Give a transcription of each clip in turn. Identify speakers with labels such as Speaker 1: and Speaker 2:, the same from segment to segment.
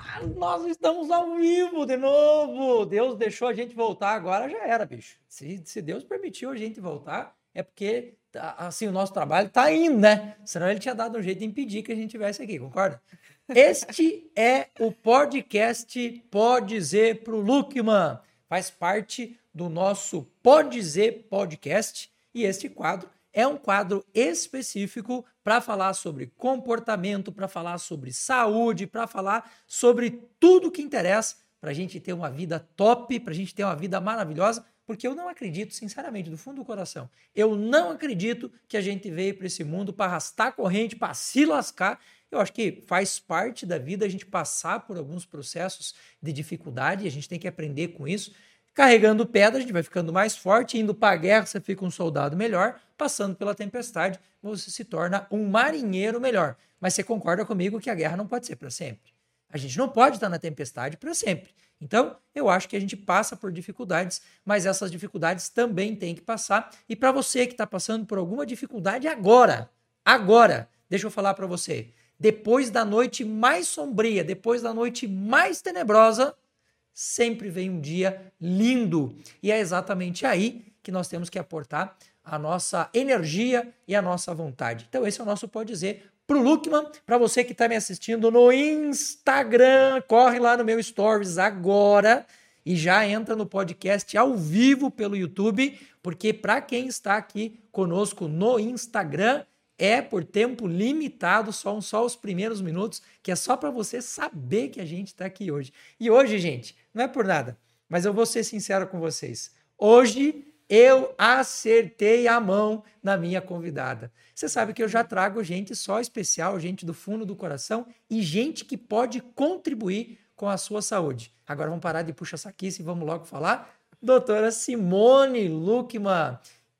Speaker 1: Ah, nós estamos ao vivo de novo. Deus deixou a gente voltar agora, já era, bicho. Se, se Deus permitiu a gente voltar, é porque tá, assim o nosso trabalho tá indo, né? Senão ele tinha dado um jeito de impedir que a gente tivesse aqui, concorda? Este é o podcast Pode Dizer pro Lukman. Faz parte do nosso Pode Dizer podcast e este quadro é um quadro específico para falar sobre comportamento, para falar sobre saúde, para falar sobre tudo que interessa para a gente ter uma vida top, para a gente ter uma vida maravilhosa, porque eu não acredito, sinceramente, do fundo do coração, eu não acredito que a gente veio para esse mundo para arrastar corrente, para se lascar. Eu acho que faz parte da vida a gente passar por alguns processos de dificuldade, a gente tem que aprender com isso. Carregando pedra, a gente vai ficando mais forte, indo para a guerra, você fica um soldado melhor, passando pela tempestade, você se torna um marinheiro melhor. Mas você concorda comigo que a guerra não pode ser para sempre. A gente não pode estar na tempestade para sempre. Então, eu acho que a gente passa por dificuldades, mas essas dificuldades também têm que passar. E para você que está passando por alguma dificuldade agora, agora, deixa eu falar para você, depois da noite mais sombria, depois da noite mais tenebrosa, sempre vem um dia lindo. E é exatamente aí que nós temos que aportar a nossa energia e a nossa vontade. Então, esse é o nosso Pode Dizer pro Lukman. Para você que está me assistindo no Instagram, corre lá no meu Stories agora e já entra no podcast ao vivo pelo YouTube, porque para quem está aqui conosco no Instagram, é por tempo limitado, só, só os primeiros minutos, que é só para você saber que a gente está aqui hoje. E hoje, gente, não é por nada, mas eu vou ser sincero com vocês. Hoje eu acertei a mão na minha convidada. Você sabe que eu já trago gente só especial, gente do fundo do coração e gente que pode contribuir com a sua saúde. Agora vamos parar de puxa saquice e vamos logo falar. Doutora Simone Luckman,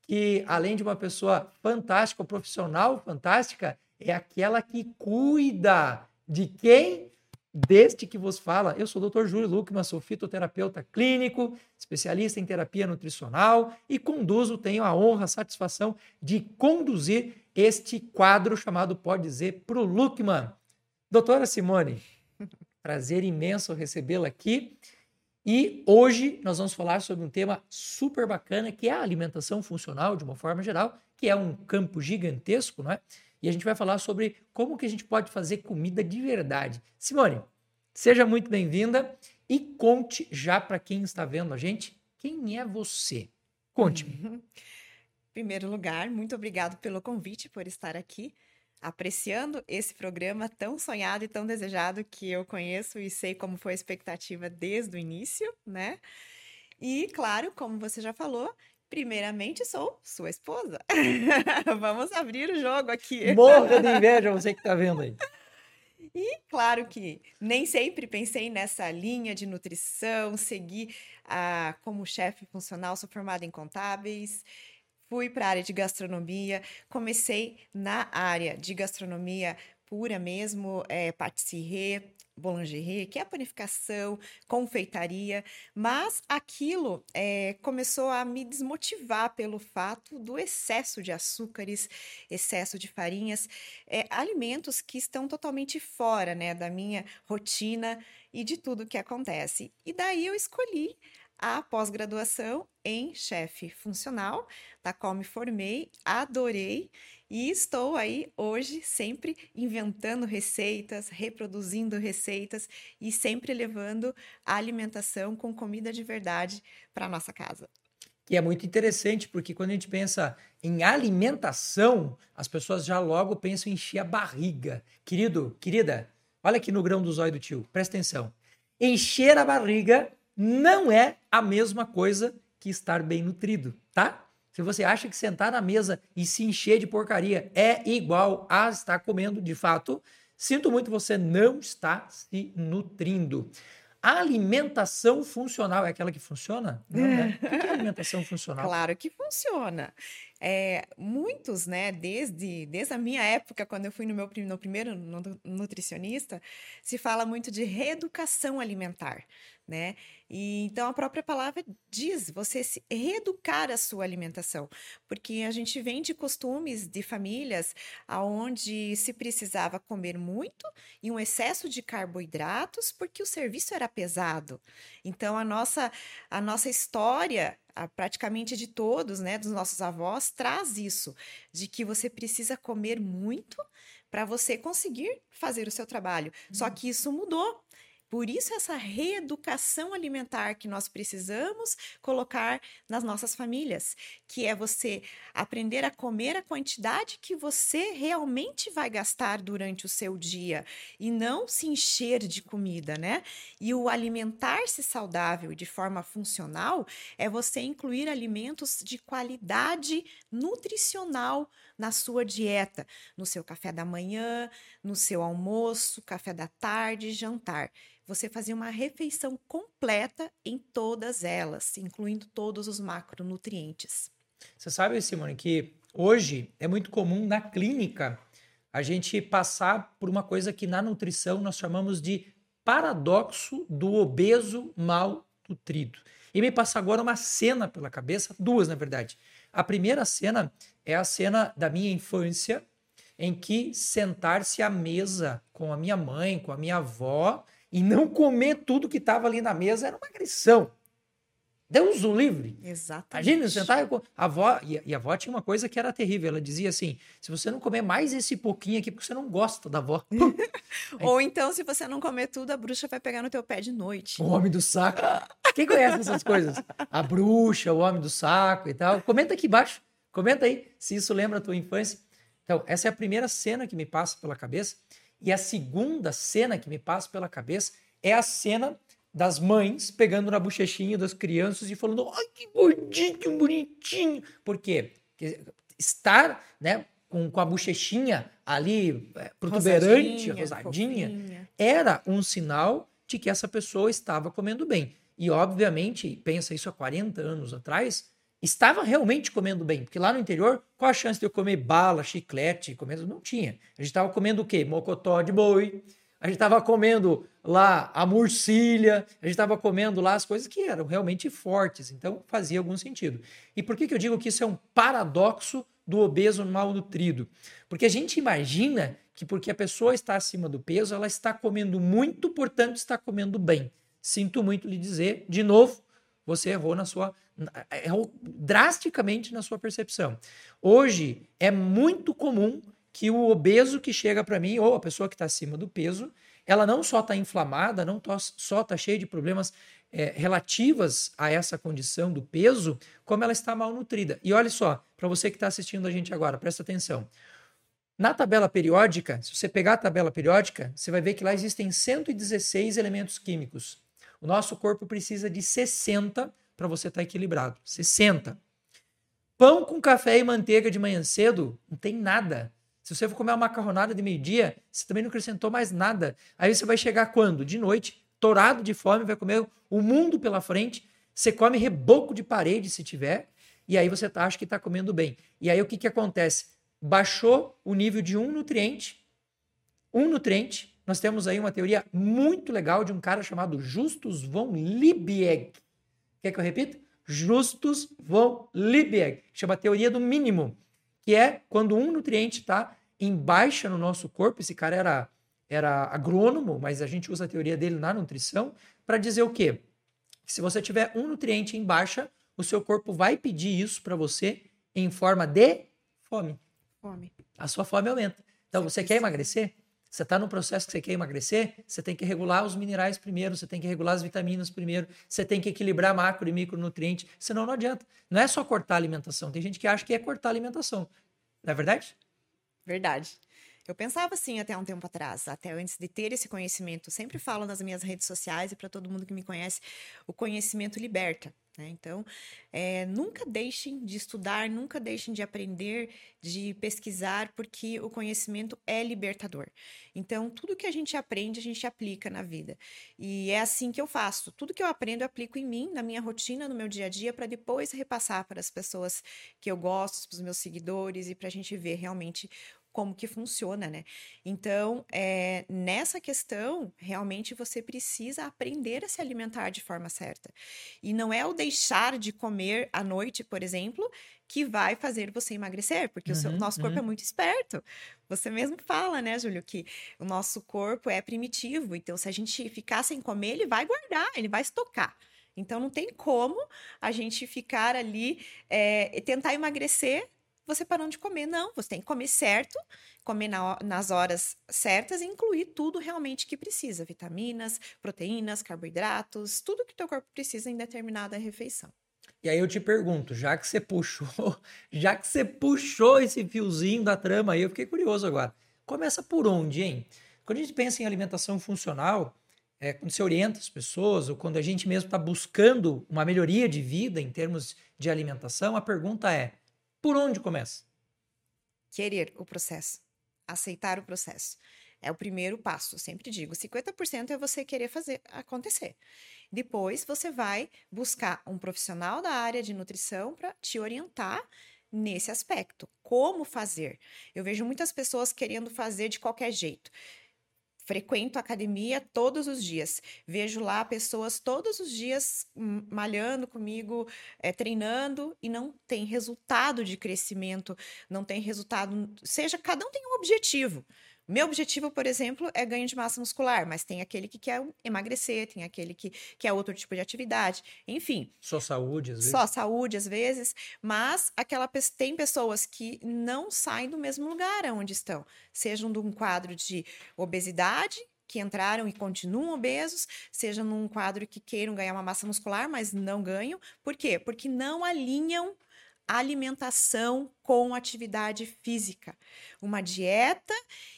Speaker 1: que além de uma pessoa fantástica, profissional fantástica, é aquela que cuida de quem? Deste que vos fala, eu sou o Dr. Júlio Luckman, sou fitoterapeuta clínico, especialista em terapia nutricional e conduzo, tenho a honra, a satisfação de conduzir este quadro chamado Pode Dizer pro Luckman. Doutora Simone, prazer imenso recebê-la aqui. E hoje nós vamos falar sobre um tema super bacana, que é a alimentação funcional, de uma forma geral, que é um campo gigantesco, não é? E a gente vai falar sobre como que a gente pode fazer comida de verdade. Simone, seja muito bem-vinda e conte já para quem está vendo a gente, quem é você? Conte-me. Em
Speaker 2: primeiro lugar, muito obrigado pelo convite, por estar aqui apreciando esse programa tão sonhado e tão desejado que eu conheço e sei como foi a expectativa desde o início, né? E, claro, como você já falou, primeiramente sou sua esposa. Vamos abrir o jogo aqui.
Speaker 1: Morra de inveja você que está vendo aí.
Speaker 2: E claro que nem sempre pensei nessa linha de nutrição, seguir ah, como chefe funcional, sou formada em contábeis, fui para a área de gastronomia, comecei na área de gastronomia pura mesmo, é, patisserie, boulangerie, que é a panificação, confeitaria, mas aquilo é, começou a me desmotivar pelo fato do excesso de açúcares, excesso de farinhas, é, alimentos que estão totalmente fora né, da minha rotina e de tudo que acontece. E daí eu escolhi a pós-graduação em chefe funcional, da qual me formei, adorei e estou aí hoje sempre inventando receitas, reproduzindo receitas e sempre levando a alimentação com comida de verdade para nossa casa.
Speaker 1: E é muito interessante porque quando a gente pensa em alimentação, as pessoas já logo pensam em encher a barriga. Querido, querida, olha aqui no grão do zóio do tio, presta atenção. Encher a barriga não é a mesma coisa que estar bem nutrido, tá? Se você acha que sentar na mesa e se encher de porcaria é igual a estar comendo de fato, sinto muito, você não está se nutrindo. A alimentação funcional é aquela que funciona? Não, né? O que é alimentação funcional?
Speaker 2: Claro que funciona. é, muitos, né, desde, desde a minha época, quando eu fui no meu no primeiro nutricionista, se fala muito de reeducação alimentar, né? E então a própria palavra diz você se reeducar a sua alimentação, porque a gente vem de costumes de famílias aonde se precisava comer muito e um excesso de carboidratos porque o serviço era pesado. Então a nossa a nossa história praticamente de todos, né, dos nossos avós, traz isso, de que você precisa comer muito para você conseguir fazer o seu trabalho. Uhum. Só que isso mudou. Por isso, essa reeducação alimentar que nós precisamos colocar nas nossas famílias, que é você aprender a comer a quantidade que você realmente vai gastar durante o seu dia e não se encher de comida, né? E o alimentar-se saudável de forma funcional é você incluir alimentos de qualidade nutricional na sua dieta, no seu café da manhã, no seu almoço, café da tarde, jantar você fazia uma refeição completa em todas elas, incluindo todos os macronutrientes.
Speaker 1: Você sabe, Simone, que hoje é muito comum na clínica a gente passar por uma coisa que na nutrição nós chamamos de paradoxo do obeso mal nutrido. E me passa agora uma cena pela cabeça, duas na verdade. A primeira cena é a cena da minha infância, em que sentar-se à mesa com a minha mãe, com a minha avó, e não comer tudo que estava ali na mesa era uma agressão. Deus o livre.
Speaker 2: Exatamente.
Speaker 1: Imagina, sentar com a avó. E, e, a avó tinha uma coisa que era terrível. Ela dizia assim: se você não comer mais esse pouquinho aqui, porque você não gosta da avó.
Speaker 2: Ou então, se você não comer tudo, a bruxa vai pegar no teu pé de noite.
Speaker 1: O homem do saco. Quem conhece essas coisas? A bruxa, o homem do saco e tal. Comenta aqui embaixo. Comenta aí se isso lembra a tua infância. Então, essa é a primeira cena que me passa pela cabeça. E a segunda cena que me passa pela cabeça é a cena das mães pegando na bochechinha das crianças e falando: ai, que gordinho, bonitinho. Por quê? Porque estar né, com, com a bochechinha ali é, protuberante, rosadinha, rosadinha era um sinal de que essa pessoa estava comendo bem. E, obviamente, pensa isso há 40 anos atrás, estava realmente comendo bem. Porque lá no interior, qual a chance de eu comer bala, chiclete, comendo? Não tinha. A gente estava comendo o quê? Mocotó de boi. A gente estava comendo lá a murcilha, a gente estava comendo lá as coisas que eram realmente fortes, então fazia algum sentido. E por que, que eu digo que isso é um paradoxo do obeso malnutrido? Porque a gente imagina que porque a pessoa está acima do peso, ela está comendo muito, portanto está comendo bem. Sinto muito lhe dizer, de novo, você errou na sua errou drasticamente na sua percepção. Hoje é muito comum que o obeso que chega para mim ou a pessoa que está acima do peso, ela não só está inflamada, não tá, só está cheia de problemas é, relativas a essa condição do peso, como ela está malnutrida. E olha só, para você que está assistindo a gente agora, presta atenção. Na tabela periódica, se você pegar a tabela periódica, você vai ver que lá existem 116 elementos químicos. O nosso corpo precisa de 60 para você estar tá equilibrado. 60. Pão com café e manteiga de manhã cedo, não tem nada. Se você for comer uma macarronada de meio-dia, você também não acrescentou mais nada. Aí você vai chegar quando? De noite, torado de fome, vai comer o mundo pela frente. Você come reboco de parede se tiver, e aí você tá, acha que está comendo bem. E aí o que, que acontece? Baixou o nível de um nutriente, um nutriente, nós temos aí uma teoria muito legal de um cara chamado Justus von Liebig. Quer que eu repita? Justus von Liebig. Chama teoria do mínimo, que é quando um nutriente está em baixa no nosso corpo. Esse cara era, era agrônomo, mas a gente usa a teoria dele na nutrição para dizer o quê? Que se você tiver um nutriente em baixa, o seu corpo vai pedir isso para você em forma de fome.
Speaker 2: Fome.
Speaker 1: A sua fome aumenta. Então, você quer emagrecer? Você está no processo que você quer emagrecer, você tem que regular os minerais primeiro, você tem que regular as vitaminas primeiro, você tem que equilibrar macro e micronutrientes, senão não adianta. Não é só cortar a alimentação. Tem gente que acha que é cortar a alimentação. Não é verdade?
Speaker 2: Verdade. Eu pensava assim até um tempo atrás, até antes de ter esse conhecimento. Sempre falo nas minhas redes sociais e para todo mundo que me conhece, o conhecimento liberta. Né? Então, é, nunca deixem de estudar, nunca deixem de aprender, de pesquisar, porque o conhecimento é libertador. Então, tudo que a gente aprende, a gente aplica na vida. E é assim que eu faço. Tudo que eu aprendo, eu aplico em mim, na minha rotina, no meu dia a dia, para depois repassar para as pessoas que eu gosto, para os meus seguidores e para a gente ver realmente como que funciona, né? Então, é, nessa questão, realmente você precisa aprender a se alimentar de forma certa. E não é o deixar de comer à noite, por exemplo, que vai fazer você emagrecer, porque uhum, o seu, nosso corpo é uhum. é muito esperto. Você mesmo fala, né, Júlio, que o nosso corpo é primitivo. Então, se a gente ficar sem comer, ele vai guardar, ele vai estocar. Então, não tem como a gente ficar ali é, e tentar emagrecer você parando de comer. Não, você tem que comer certo, comer na, nas horas certas e incluir tudo realmente que precisa: vitaminas, proteínas, carboidratos, tudo que o teu corpo precisa em determinada refeição.
Speaker 1: E aí eu te pergunto, já que você puxou, já que você puxou esse fiozinho da trama aí, eu fiquei curioso agora. Começa por onde, hein? Quando a gente pensa em alimentação funcional, é, quando você orienta as pessoas, ou quando a gente mesmo está buscando uma melhoria de vida em termos de alimentação, a pergunta é: por onde começa?
Speaker 2: Querer o processo, aceitar o processo. É o primeiro passo, eu sempre digo. 50% é você querer fazer acontecer. Depois você vai buscar um profissional da área de nutrição para te orientar nesse aspecto. Como fazer? Eu vejo muitas pessoas querendo fazer de qualquer jeito. Frequento a academia todos os dias. Vejo lá pessoas todos os dias malhando comigo, é, treinando e não tem resultado de crescimento, não tem resultado. Seja, cada um tem um objetivo. Meu objetivo, por exemplo, é ganho de massa muscular, mas tem aquele que quer emagrecer, tem aquele que quer outro tipo de atividade, enfim.
Speaker 1: Só saúde, às vezes.
Speaker 2: Só saúde, às vezes, mas aquela tem pessoas que não saem do mesmo lugar onde estão, sejam de um quadro de obesidade, que entraram e continuam obesos, seja num quadro que queiram ganhar uma massa muscular, mas não ganham. Por quê? Porque não alinham alimentação com atividade física. Uma dieta,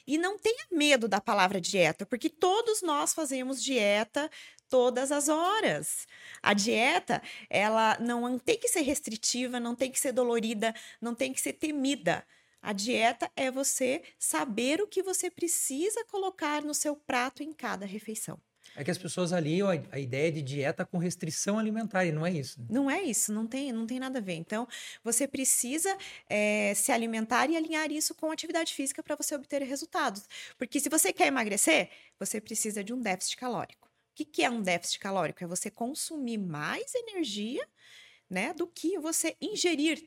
Speaker 2: e não tenha medo da palavra dieta, porque todos nós fazemos dieta todas as horas. A dieta, ela não tem que ser restritiva, não tem que ser dolorida, não tem que ser temida. A dieta é você saber o que você precisa colocar no seu prato em cada refeição.
Speaker 1: É que as pessoas aliam a, ideia de dieta com restrição alimentar, e não é isso. Né?
Speaker 2: Não é isso, não tem, não tem nada a ver. Então, você precisa é, se alimentar e alinhar isso com atividade física para você obter resultados. Porque se você quer emagrecer, você precisa de um déficit calórico. O que, que é um déficit calórico? É você consumir mais energia né, do que você ingerir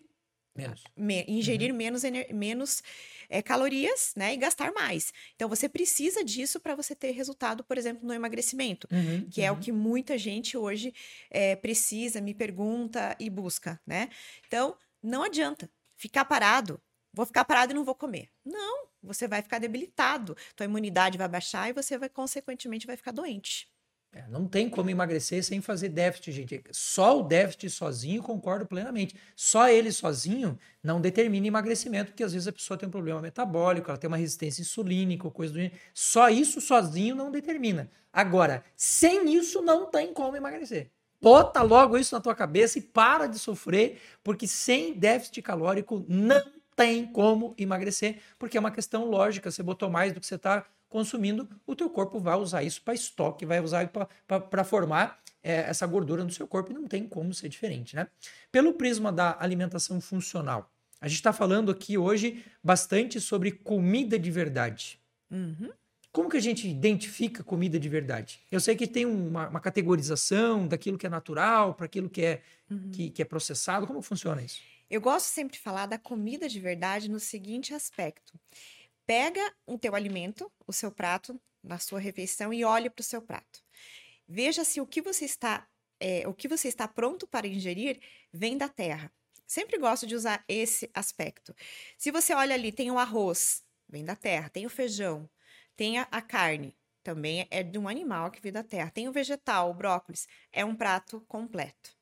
Speaker 1: Menos.
Speaker 2: Me, ingerir uhum. menos, menos é, calorias, né? E gastar mais. Então, você precisa disso para você ter resultado, por exemplo, no emagrecimento, uhum, que uhum. é o uhum. que muita gente hoje é, precisa, me pergunta e busca, né? Então, não adianta ficar parado. Vou ficar parado e não vou comer. Não, você vai ficar debilitado, tua imunidade vai baixar e você vai, consequentemente, vai ficar doente.
Speaker 1: É, não tem como emagrecer sem fazer déficit, gente. Só o déficit sozinho, concordo plenamente. Só ele sozinho não determina emagrecimento, porque às vezes a pessoa tem um problema metabólico, ela tem uma resistência insulínica ou coisa do gênero. Só isso sozinho não determina. Agora, sem isso não tem como emagrecer. Bota logo isso na tua cabeça e para de sofrer, porque sem déficit calórico não tem como emagrecer, porque é uma questão lógica. Você botou mais do que você está consumindo, o teu corpo vai usar isso para estoque, vai usar para formar é, essa gordura no seu corpo e não tem como ser diferente, né? Pelo prisma da alimentação funcional, a gente está falando aqui hoje bastante sobre comida de verdade. Uhum. Como que a gente identifica comida de verdade? Eu sei que tem uma, uma categorização daquilo que é natural para aquilo que é, uhum. que, que é processado. Como funciona isso?
Speaker 2: Eu gosto sempre de falar da comida de verdade no seguinte aspecto pega o teu alimento, o seu prato, na sua refeição e olhe para o seu prato. Veja se o que você está é, o que você está pronto para ingerir vem da terra. Sempre gosto de usar esse aspecto. Se você olha ali, tem o arroz, vem da terra, tem o feijão, tem a, a carne, também é de um animal que vem da terra. Tem o vegetal, o brócolis, é um prato completo.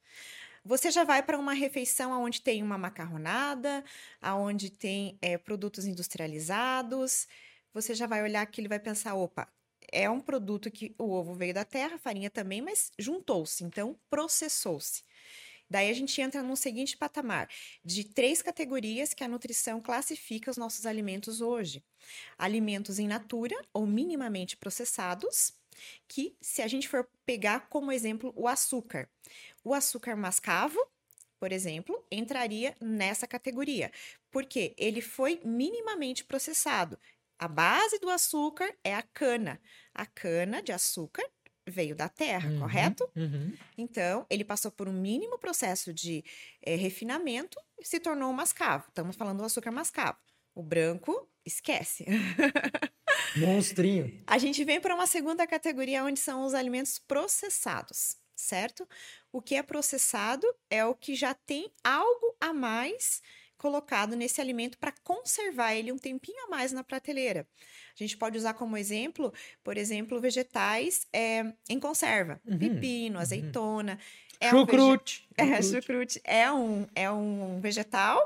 Speaker 2: Você já vai para uma refeição onde tem uma macarronada, aonde tem é, produtos industrializados. Você já vai olhar aquilo e vai pensar: opa, é um produto que o ovo veio da terra, a farinha também, mas juntou-se, então processou-se. Daí a gente entra num seguinte patamar de três categorias que a nutrição classifica os nossos alimentos hoje: alimentos in natura ou minimamente processados, que se a gente for pegar como exemplo o açúcar, o açúcar mascavo, por exemplo, entraria nessa categoria, porque ele foi minimamente processado. A base do açúcar é a cana. A cana de açúcar veio da terra,
Speaker 1: Uhum,
Speaker 2: correto?
Speaker 1: uhum.
Speaker 2: Então, ele passou por um mínimo processo de eh, refinamento e se tornou um mascavo. Estamos falando do açúcar mascavo. O branco, esquece.
Speaker 1: Monstrinho.
Speaker 2: A gente vem para uma segunda categoria, onde são os alimentos processados, certo? O que é processado é o que já tem algo a mais colocado nesse alimento para conservar ele um tempinho a mais na prateleira. A gente pode usar como exemplo, por exemplo, vegetais eh, em conserva,
Speaker 1: Uhum,
Speaker 2: pepino,
Speaker 1: uhum.
Speaker 2: azeitona. É um vege-
Speaker 1: Chucrute.
Speaker 2: é,
Speaker 1: chucrute.
Speaker 2: chucrute é um, é um vegetal,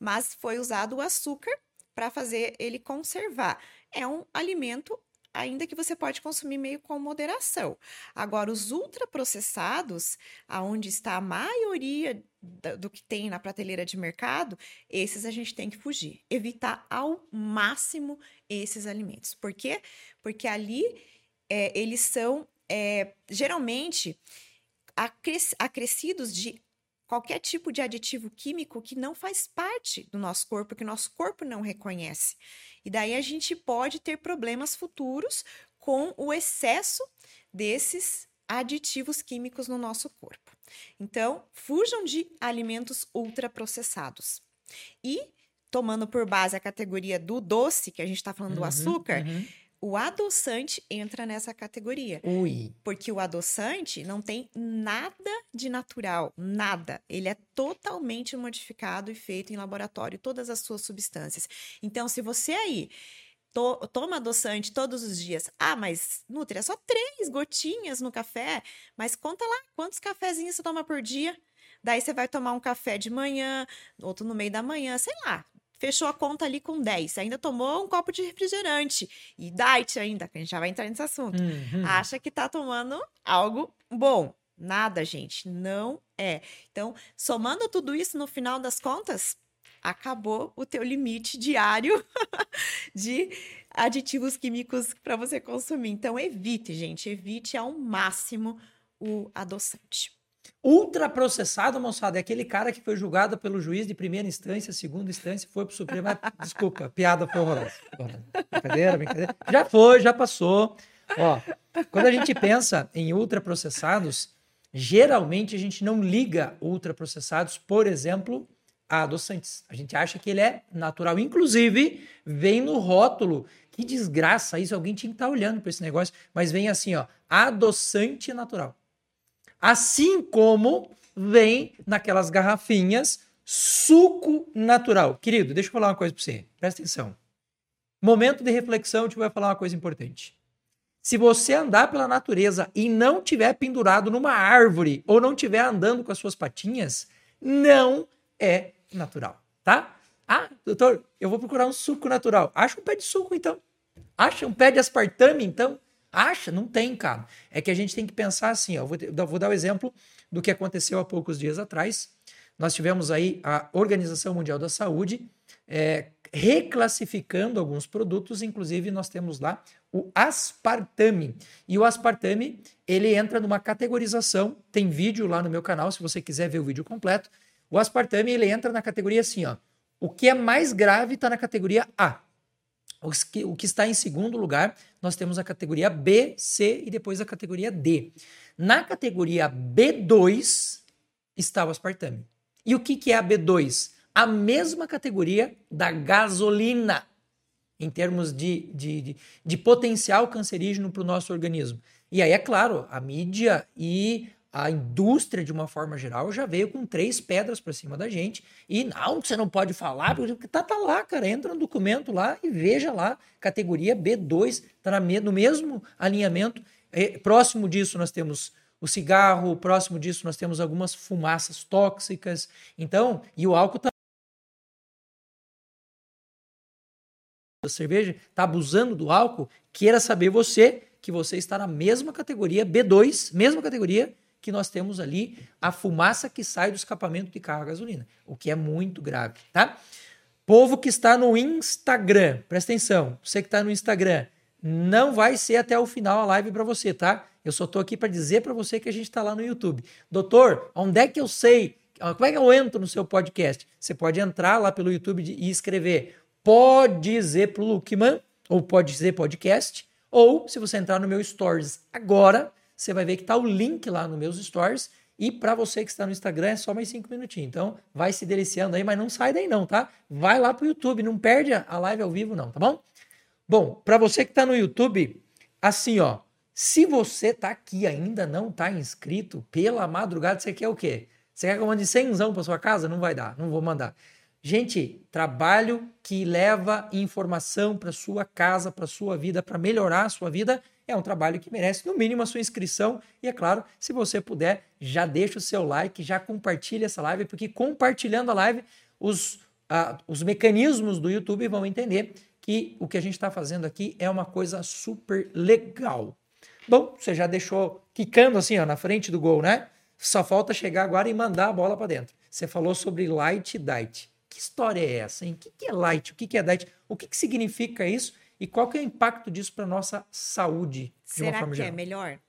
Speaker 2: mas foi usado o açúcar para fazer ele conservar. É um alimento ainda que você pode consumir meio com moderação. Agora, os ultraprocessados, aonde está a maioria do que tem na prateleira de mercado, esses a gente tem que fugir, evitar ao máximo esses alimentos. Por quê? Porque ali é, eles são é, geralmente acres- acrescidos de qualquer tipo de aditivo químico que não faz parte do nosso corpo, que o nosso corpo não reconhece. E daí a gente pode ter problemas futuros com o excesso desses aditivos químicos no nosso corpo. Então, fujam de alimentos ultraprocessados. E, tomando por base a categoria do doce, que a gente está falando do
Speaker 1: Uhum,
Speaker 2: açúcar,
Speaker 1: uhum.
Speaker 2: O adoçante entra nessa categoria.
Speaker 1: Ui.
Speaker 2: Porque o adoçante não tem nada de natural, nada. Ele é totalmente modificado e feito em laboratório, todas as suas substâncias. Então, se você aí to- toma adoçante todos os dias, ah, mas Nutri, é só três gotinhas no café, mas conta lá quantos cafezinhos você toma por dia. Daí você vai tomar um café de manhã, outro no meio da manhã, sei lá. Fechou a conta ali com 10. Ainda tomou um copo de refrigerante. E diet ainda, que a gente já vai entrar nesse assunto
Speaker 1: Uhum.
Speaker 2: acha que tá tomando algo bom. Nada, gente, não é. Então, somando tudo isso no final das contas, acabou o teu limite diário de aditivos químicos para você consumir. Então, evite, gente, evite ao máximo o adoçante.
Speaker 1: Ultraprocessado, moçada, é aquele cara que foi julgado pelo juiz de primeira instância, segunda instância, foi pro Supremo. Ah, Desculpa, piada foi horrorosa. Brincadeira, brincadeira. Já foi, já passou. Ó, quando a gente pensa em ultraprocessados, geralmente a gente não liga ultraprocessados, por exemplo, a adoçantes. A gente acha que ele é natural. Inclusive, vem no rótulo. Que desgraça isso, alguém tinha que estar olhando para esse negócio. Mas vem assim, ó, adoçante natural. Assim como vem naquelas garrafinhas suco natural. Querido, deixa eu falar uma coisa para você. Presta atenção. Momento de reflexão, eu te vou falar uma coisa importante. Se você andar pela natureza e não tiver pendurado numa árvore ou não tiver andando com as suas patinhas, não é natural, tá? Ah, doutor, eu vou procurar um suco natural. Acha um pé de suco, então. Acha um pé de aspartame, então. Acha? Não tem, cara. É que a gente tem que pensar assim, ó. Vou, vou dar o exemplo do que aconteceu há poucos dias atrás. Nós tivemos aí a Organização Mundial da Saúde é, reclassificando alguns produtos, inclusive nós temos lá o aspartame. E o aspartame, ele entra numa categorização, tem vídeo lá no meu canal, se você quiser ver o vídeo completo. O aspartame, ele entra na categoria assim, ó. O que é mais grave está na categoria A. Os que- O que está em segundo lugar, nós temos a categoria B, C e depois a categoria D. Na categoria B2 está o aspartame. E o que, que é a B2? A mesma categoria da gasolina, em termos de, de, de, de potencial cancerígeno para o nosso organismo. E aí, é claro, a mídia e a indústria, de uma forma geral, já veio com três pedras para cima da gente. E não, você não pode falar, porque tá, tá lá, cara. Entra no documento lá e veja lá, categoria B2, tá no mesmo alinhamento. Eh, próximo disso, nós temos o cigarro, próximo disso, nós temos algumas fumaças tóxicas. Então, e o álcool também. da cerveja, está abusando do álcool, queira saber você que você está na mesma categoria B2, mesma categoria que nós temos ali a fumaça que sai do escapamento de carro a gasolina, o que é muito grave, tá? Povo que está no Instagram, presta atenção, você que está no Instagram, não vai ser até o final a live para você, tá? Eu só tô aqui para dizer para você que a gente está lá no YouTube. Doutor, onde é que eu sei? Como é que eu entro no seu podcast? Você pode entrar lá pelo YouTube e escrever Pode dizer pro Lukman, ou pode dizer podcast, ou se você entrar no meu Stories agora, você vai ver que tá o link lá nos meus Stories. E para você que está no Instagram é só mais cinco minutinhos. Então vai se deliciando aí, mas não sai daí não, tá? Vai lá pro YouTube, não perde a live ao vivo não, tá bom? Bom, para você que está no YouTube, assim ó, se você tá aqui ainda não tá inscrito, pela madrugada você quer o quê? Você quer que eu mande 100 para sua casa? Não vai dar, não vou mandar. Gente, trabalho que leva informação para sua casa, para sua vida, para melhorar a sua vida, é um trabalho que merece no mínimo a sua inscrição e é claro, se você puder, já deixa o seu like, já compartilha essa live, porque compartilhando a live, os, os mecanismos do YouTube vão entender que o que a gente está fazendo aqui é uma coisa super legal. Bom, você já deixou quicando assim ó, na frente do gol, né? Só falta chegar agora e mandar a bola para dentro. Você falou sobre light diet. Que história é essa, hein? O que é light? O que é diet? O que significa isso? E qual que é o impacto disso para nossa saúde? De
Speaker 2: Será
Speaker 1: uma forma
Speaker 2: que
Speaker 1: geral?
Speaker 2: é melhor?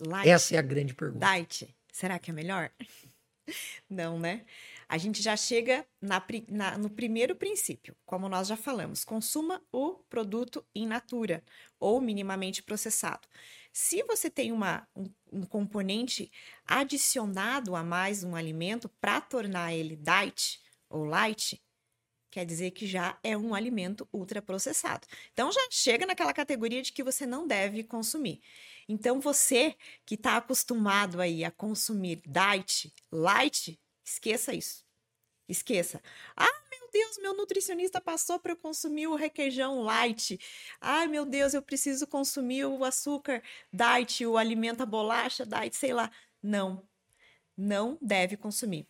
Speaker 2: Light,
Speaker 1: Essa é a grande pergunta.
Speaker 2: diet. Será que é melhor? Não, né? A gente já chega na, na, no primeiro princípio, como nós já falamos: consuma o produto in natura ou minimamente processado. Se você tem uma, um, um componente adicionado a mais um alimento para tornar ele diet, ou light, quer dizer que já é um alimento ultraprocessado. Então já chega naquela categoria de que você não deve consumir. Então você que está acostumado aí a consumir diet, light, esqueça isso. Esqueça. Ah, meu Deus, meu nutricionista passou para eu consumir o requeijão light. Ai, meu Deus, eu preciso consumir o açúcar diet, o alimento a bolacha diet, sei lá. Não. Não deve consumir.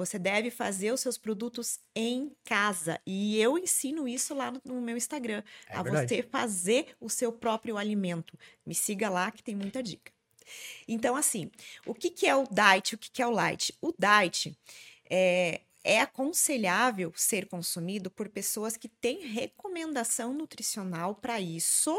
Speaker 2: Você deve fazer os seus produtos em casa. E eu ensino isso lá no, meu Instagram. É a verdade. você fazer o seu próprio alimento. Me siga lá que tem muita dica. Então, assim, o que, que é o diet? O que, que é o light? O diet é, é aconselhável ser consumido por pessoas que têm recomendação nutricional para isso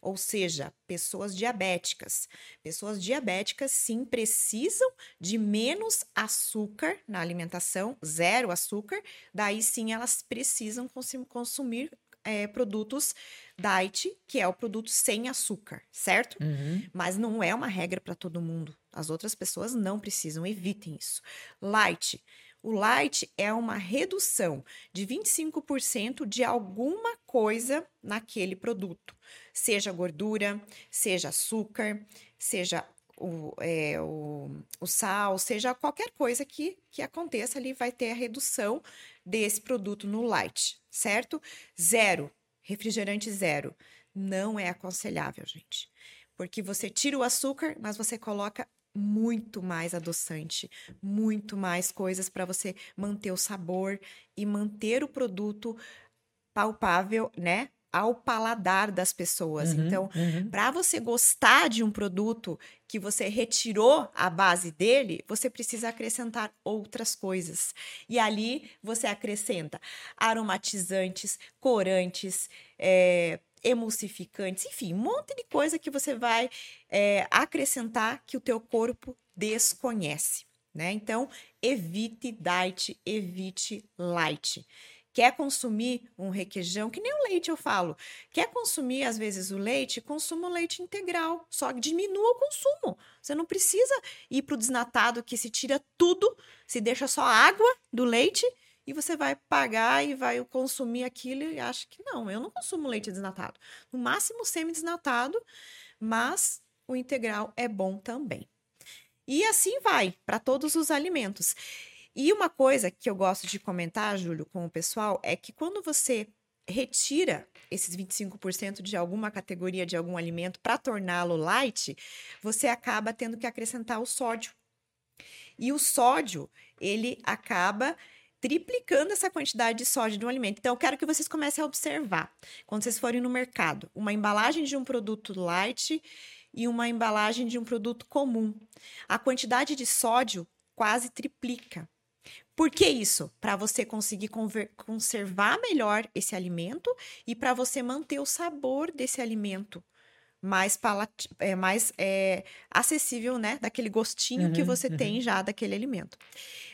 Speaker 2: ou seja, pessoas diabéticas. Pessoas diabéticas, sim, precisam de menos açúcar na alimentação, zero açúcar, daí sim elas precisam consumir é, produtos diet, que é o produto sem açúcar, certo?
Speaker 1: Uhum.
Speaker 2: Mas não é uma regra para todo mundo. As outras pessoas não precisam, evitem isso. Light. O light é uma redução de 25% de alguma coisa naquele produto seja gordura, seja açúcar, seja o, é, o, o, sal, seja qualquer coisa que, que aconteça ali, vai ter a redução desse produto no light, certo? Zero, refrigerante zero. Não é aconselhável, gente. Porque você tira o açúcar, mas você coloca muito mais adoçante, muito mais coisas para você manter o sabor e manter o produto palpável, né? Ao paladar das pessoas.
Speaker 1: Uhum,
Speaker 2: então,
Speaker 1: uhum.
Speaker 2: para você gostar de um produto que você retirou a base dele, você precisa acrescentar outras coisas. E ali você acrescenta aromatizantes, corantes, é, emulsificantes, enfim, um monte de coisa que você vai é, acrescentar que o teu corpo desconhece. Né? Então, evite diet, evite light. Quer consumir um requeijão, que nem o leite eu falo. Quer consumir, às vezes, o leite? Consuma o leite integral. Só diminua o consumo. Você não precisa ir para o desnatado que se tira tudo, se deixa só água do leite e você vai pagar e vai consumir aquilo e acha que não, eu não consumo leite desnatado. No máximo semi-desnatado, mas o integral é bom também. E assim vai para todos os alimentos. E uma coisa que eu gosto de comentar, Júlio, com o pessoal, é que quando você retira esses 25% de alguma categoria de algum alimento para torná-lo light, você acaba tendo que acrescentar o sódio. E o sódio, ele acaba triplicando essa quantidade de sódio do alimento. Então, eu quero que vocês comecem a observar. Quando vocês forem no mercado, uma embalagem de um produto light e uma embalagem de um produto comum. A quantidade de sódio quase triplica. Por que isso? Para você conseguir conservar melhor esse alimento e para você manter o sabor desse alimento mais, palat é, mais é, acessível, né? Daquele gostinho uhum, que você uhum. tem já daquele alimento.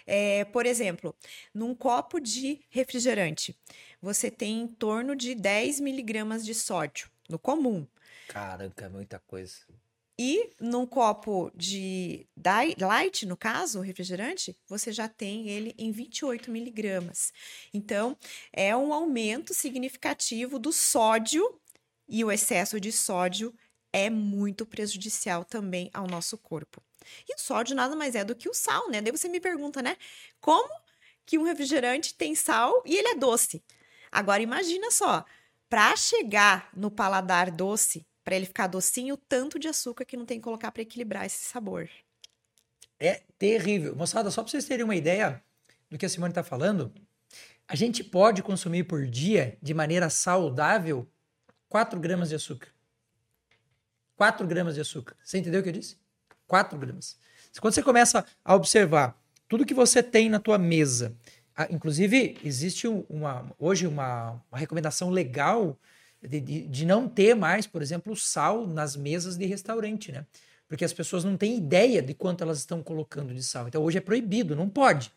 Speaker 2: É, por exemplo, num copo de refrigerante, você tem em torno de 10 miligramas de sódio, no comum.
Speaker 1: Caraca, é muita coisa.
Speaker 2: E num copo de light, no caso, refrigerante, você já tem ele em 28 miligramas. Então, é um aumento significativo do sódio e o excesso de sódio é muito prejudicial também ao nosso corpo. E o sódio nada mais é do que o sal, né? Daí você me pergunta, né? Como que um refrigerante tem sal e ele é doce? Agora imagina só, para chegar no paladar doce, para ele ficar docinho, tanto de açúcar que não tem que colocar para equilibrar esse sabor.
Speaker 1: É terrível. Moçada, só para vocês terem uma ideia do que a Simone está falando, a gente pode consumir por dia, de maneira saudável, 4 gramas de açúcar. 4 gramas de açúcar. Você entendeu o que eu disse? 4 gramas. Quando você começa a observar tudo que você tem na tua mesa, inclusive existe uma, hoje uma, uma recomendação legal de, de, de, não ter mais, por exemplo, sal nas mesas de restaurante, né? Porque as pessoas não têm ideia de quanto elas estão colocando de sal. Então hoje é proibido, não pode.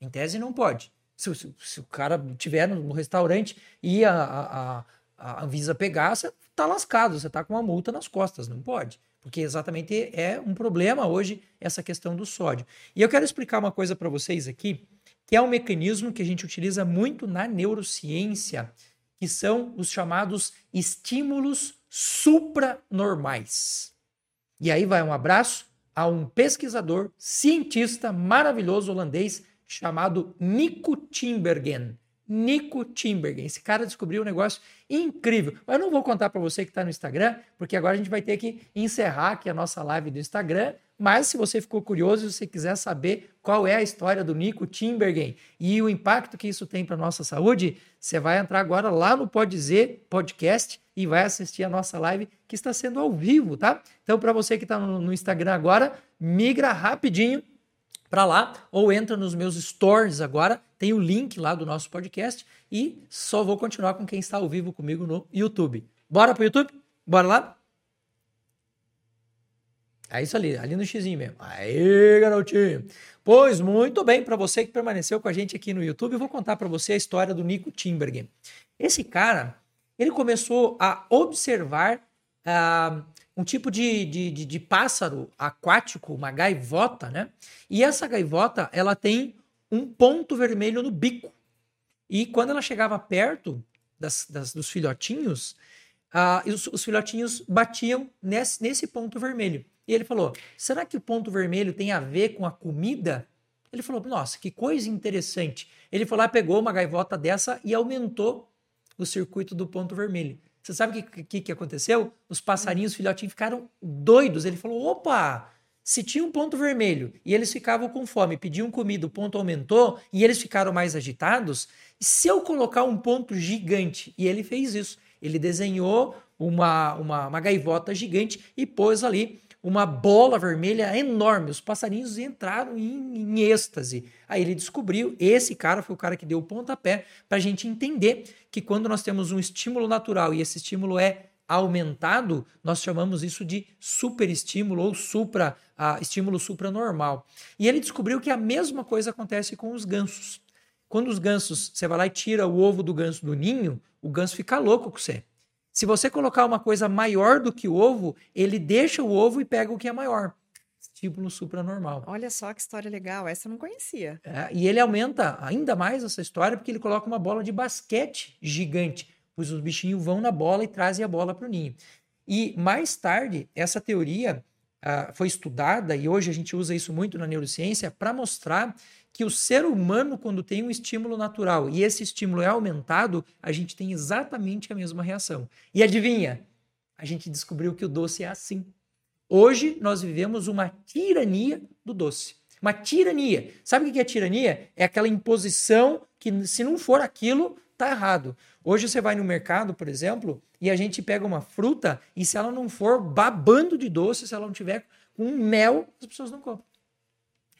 Speaker 1: Em tese não pode. Se, se, se o cara tiver no, no restaurante e a, a, a Anvisa pegar, você tá lascado, você tá com uma multa nas costas, não pode. Porque exatamente é um problema hoje essa questão do sódio. E eu quero explicar uma coisa para vocês aqui, que é um mecanismo que a gente utiliza muito na neurociência, que são os chamados estímulos supranormais. E aí vai um abraço a um pesquisador, cientista maravilhoso holandês chamado Nico Timbergen. Nico Timbergen. Esse cara descobriu um negócio incrível. Mas eu não vou contar para você que está no Instagram, porque agora a gente vai ter que encerrar aqui a nossa live do Instagram. Mas se você ficou curioso e você quiser saber qual é a história do Nico Timbergen e o impacto que isso tem para nossa saúde, você vai entrar agora lá no Pode Podcast e vai assistir a nossa live que está sendo ao vivo, tá? Então, para você que está no, no Instagram agora, migra rapidinho para lá ou entra nos meus stories agora, tem o link lá do nosso podcast e só vou continuar com quem está ao vivo comigo no YouTube. Bora pro YouTube? Bora lá? É isso ali, ali no xizinho mesmo. Aí, garotinho. Pois muito bem, para você que permaneceu com a gente aqui no YouTube, eu vou contar para você a história do Nico Timbergen. Esse cara, ele começou a observar uh, um tipo de, de, de, de, pássaro aquático, uma gaivota, né? E essa gaivota, ela tem um ponto vermelho no bico. E quando ela chegava perto das, das dos filhotinhos, uh, os, os, filhotinhos batiam nesse, nesse ponto vermelho. E ele falou: será que o ponto vermelho tem a ver com a comida? Ele falou: nossa, que coisa interessante. Ele foi lá, pegou uma gaivota dessa e aumentou o circuito do ponto vermelho. Você sabe o que, que, que aconteceu? Os passarinhos, os filhotinhos ficaram doidos. Ele falou: opa, se tinha um ponto vermelho e eles ficavam com fome, pediam comida, o ponto aumentou e eles ficaram mais agitados, se eu colocar um ponto gigante, e ele fez isso, ele desenhou uma, uma, uma gaivota gigante e pôs ali uma bola vermelha enorme. Os passarinhos entraram em, em êxtase. Aí ele descobriu, esse cara foi o cara que deu o pontapé para a gente entender que quando nós temos um estímulo natural e esse estímulo é aumentado, nós chamamos isso de superestímulo ou supra, uh, estímulo supranormal. E ele descobriu que a mesma coisa acontece com os gansos. Quando os gansos, você vai lá e tira o ovo do ganso do ninho, o ganso fica louco com você. Se você colocar uma coisa maior do que o ovo, ele deixa o ovo e pega o que é maior. Estímulo supranormal.
Speaker 2: Olha só que história legal, essa eu não conhecia.
Speaker 1: É, e ele aumenta ainda mais essa história porque ele coloca uma bola de basquete gigante, pois os bichinhos vão na bola e trazem a bola para o ninho. E mais tarde, essa teoria uh, foi estudada, e hoje a gente usa isso muito na neurociência, para mostrar que o ser humano, quando tem um estímulo natural e esse estímulo é aumentado, a gente tem exatamente a mesma reação. E adivinha? A gente descobriu que o doce é assim. Hoje nós vivemos uma tirania do doce. Uma tirania. Sabe o que é tirania? É aquela imposição que, se não for aquilo, tá errado. Hoje você vai no mercado, por exemplo, e a gente pega uma fruta e se ela não for babando de doce, se ela não tiver com mel, as pessoas não compram.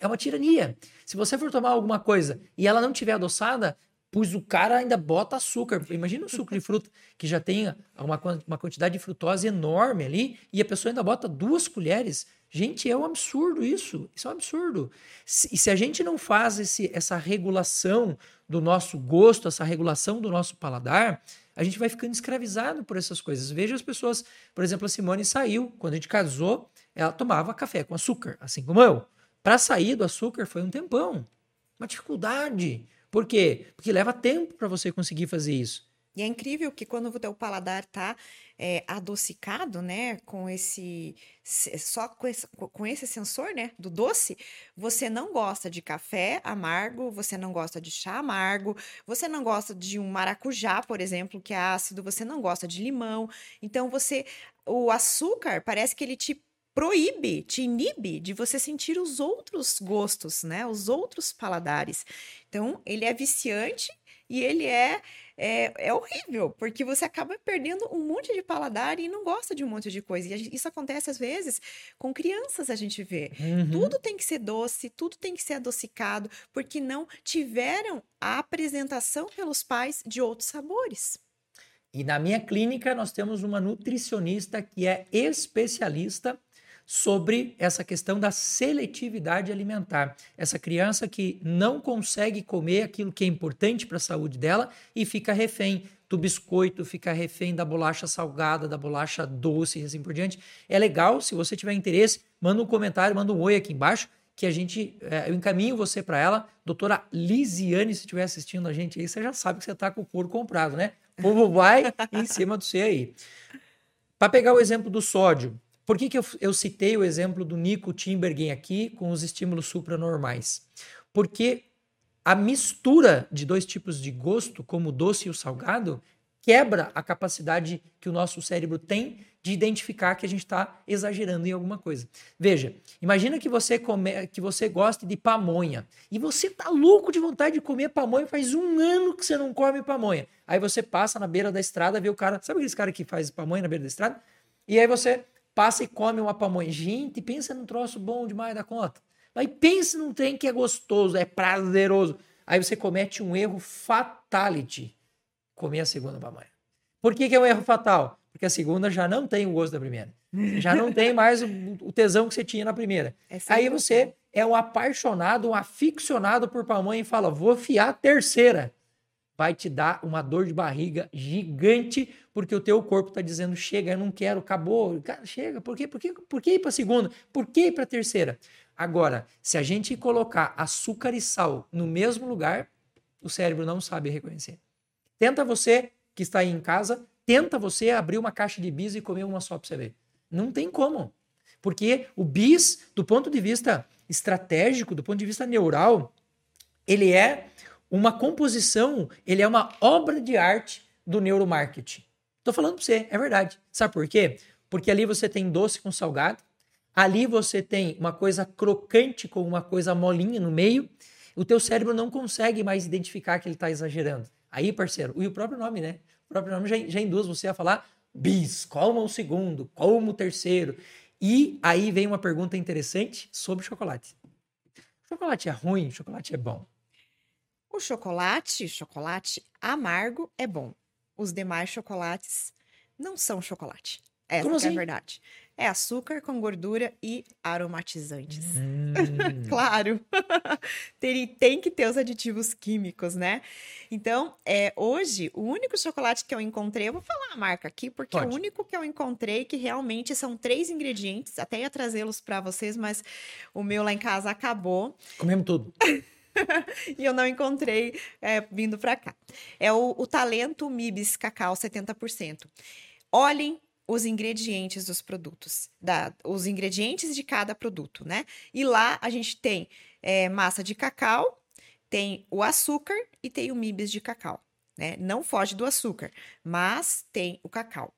Speaker 1: É uma tirania. Se você for tomar alguma coisa e ela não tiver adoçada, pois o cara ainda bota açúcar. Imagina um suco de fruta que já tem uma, uma quantidade de frutose enorme ali e a pessoa ainda bota duas colheres. Gente, é um absurdo isso. Isso é um absurdo. E se a gente não faz esse, essa regulação do nosso gosto, essa regulação do nosso paladar, a gente vai ficando escravizado por essas coisas. Veja as pessoas, por exemplo, a Simone saiu, quando a gente casou, ela tomava café com açúcar, assim como eu. Para sair do açúcar foi um tempão, uma dificuldade. Por quê? Porque leva tempo para você conseguir fazer isso.
Speaker 2: E é incrível que quando o teu paladar tá é, adocicado, né, com esse só com esse, com esse sensor, né, do doce, você não gosta de café amargo, você não gosta de chá amargo, você não gosta de um maracujá, por exemplo, que é ácido, você não gosta de limão. Então você o açúcar parece que ele te proíbe, te inibe de você sentir os outros gostos, né? Os outros paladares. Então, ele é viciante e ele é, é, é, horrível, porque você acaba perdendo um monte de paladar e não gosta de um monte de coisa. E isso acontece às vezes com crianças, a gente vê. Uhum. Tudo tem que ser doce, tudo tem que ser adocicado, porque não tiveram a apresentação pelos pais de outros sabores.
Speaker 1: E na minha clínica, nós temos uma nutricionista que é especialista sobre essa questão da seletividade alimentar. Essa criança que não consegue comer aquilo que é importante para a saúde dela e fica refém do biscoito, fica refém da bolacha salgada, da bolacha doce e assim por diante. É legal, se você tiver interesse, manda um comentário, manda um oi aqui embaixo que a gente, é, eu encaminho você para ela. Doutora Lisiane, se estiver assistindo a gente aí, você já sabe que você está com o couro comprado, né? O povo vai em cima do você aí. Para pegar o exemplo do sódio, por que, que eu, eu citei o exemplo do Nico Timbergen aqui com os estímulos supranormais? Porque a mistura de dois tipos de gosto, como o doce e o salgado, quebra a capacidade que o nosso cérebro tem de identificar que a gente está exagerando em alguma coisa. Veja, imagina que você come, que você goste de pamonha e você tá louco de vontade de comer pamonha faz um ano que você não come pamonha. Aí você passa na beira da estrada, vê o cara, sabe aqueles cara que faz pamonha na beira da estrada? E aí você passa e come uma pamonha. Gente, pensa num troço bom demais da conta. Aí pensa num trem que é gostoso, é prazeroso. Aí você comete um erro fatality. Comer a segunda pamonha. Por que, que é um erro fatal? Porque a segunda já não tem o gosto da primeira. Já não tem mais o, tesão que você tinha na primeira. É Aí você é um apaixonado, um aficionado por pamonha e fala: vou fiar a terceira vai te dar uma dor de barriga gigante, porque o teu corpo está dizendo, chega, eu não quero, acabou, cara, chega, por quê? Por, quê? por que ir para a segunda? Por que ir para a terceira? Agora, se a gente colocar açúcar e sal no mesmo lugar, o cérebro não sabe reconhecer. Tenta você, que está aí em casa, tenta você abrir uma caixa de bis e comer uma só para você ver. Não tem como. Porque o bis, do ponto de vista estratégico, do ponto de vista neural, ele é uma composição, ele é uma obra de arte do neuromarketing. Tô falando para você, é verdade. Sabe por quê? Porque ali você tem doce com salgado, ali você tem uma coisa crocante com uma coisa molinha no meio. O teu cérebro não consegue mais identificar que ele está exagerando. Aí, parceiro, e o próprio nome, né? O próprio nome já, já induz você a falar bis, como o segundo, como o terceiro. E aí vem uma pergunta interessante sobre chocolate. Chocolate é ruim, chocolate é bom.
Speaker 2: O chocolate, chocolate amargo é bom. Os demais chocolates não são chocolate. Essa Como assim? é a assim? verdade. É açúcar com gordura e aromatizantes. Hum. claro. tem, tem que ter os aditivos químicos, né? Então, é, hoje, o único chocolate que eu encontrei, eu vou falar a marca aqui, porque Pode. é o único que eu encontrei que realmente são três ingredientes. Até ia trazê-los para vocês, mas o meu lá em casa acabou.
Speaker 1: Comemos tudo.
Speaker 2: e eu não encontrei é, vindo para cá. É o, o Talento Mibis Cacau 70%. Olhem os ingredientes dos produtos, da, os ingredientes de cada produto, né? E lá a gente tem é, massa de cacau, tem o açúcar e tem o mibis de cacau, né? Não foge do açúcar, mas tem o cacau.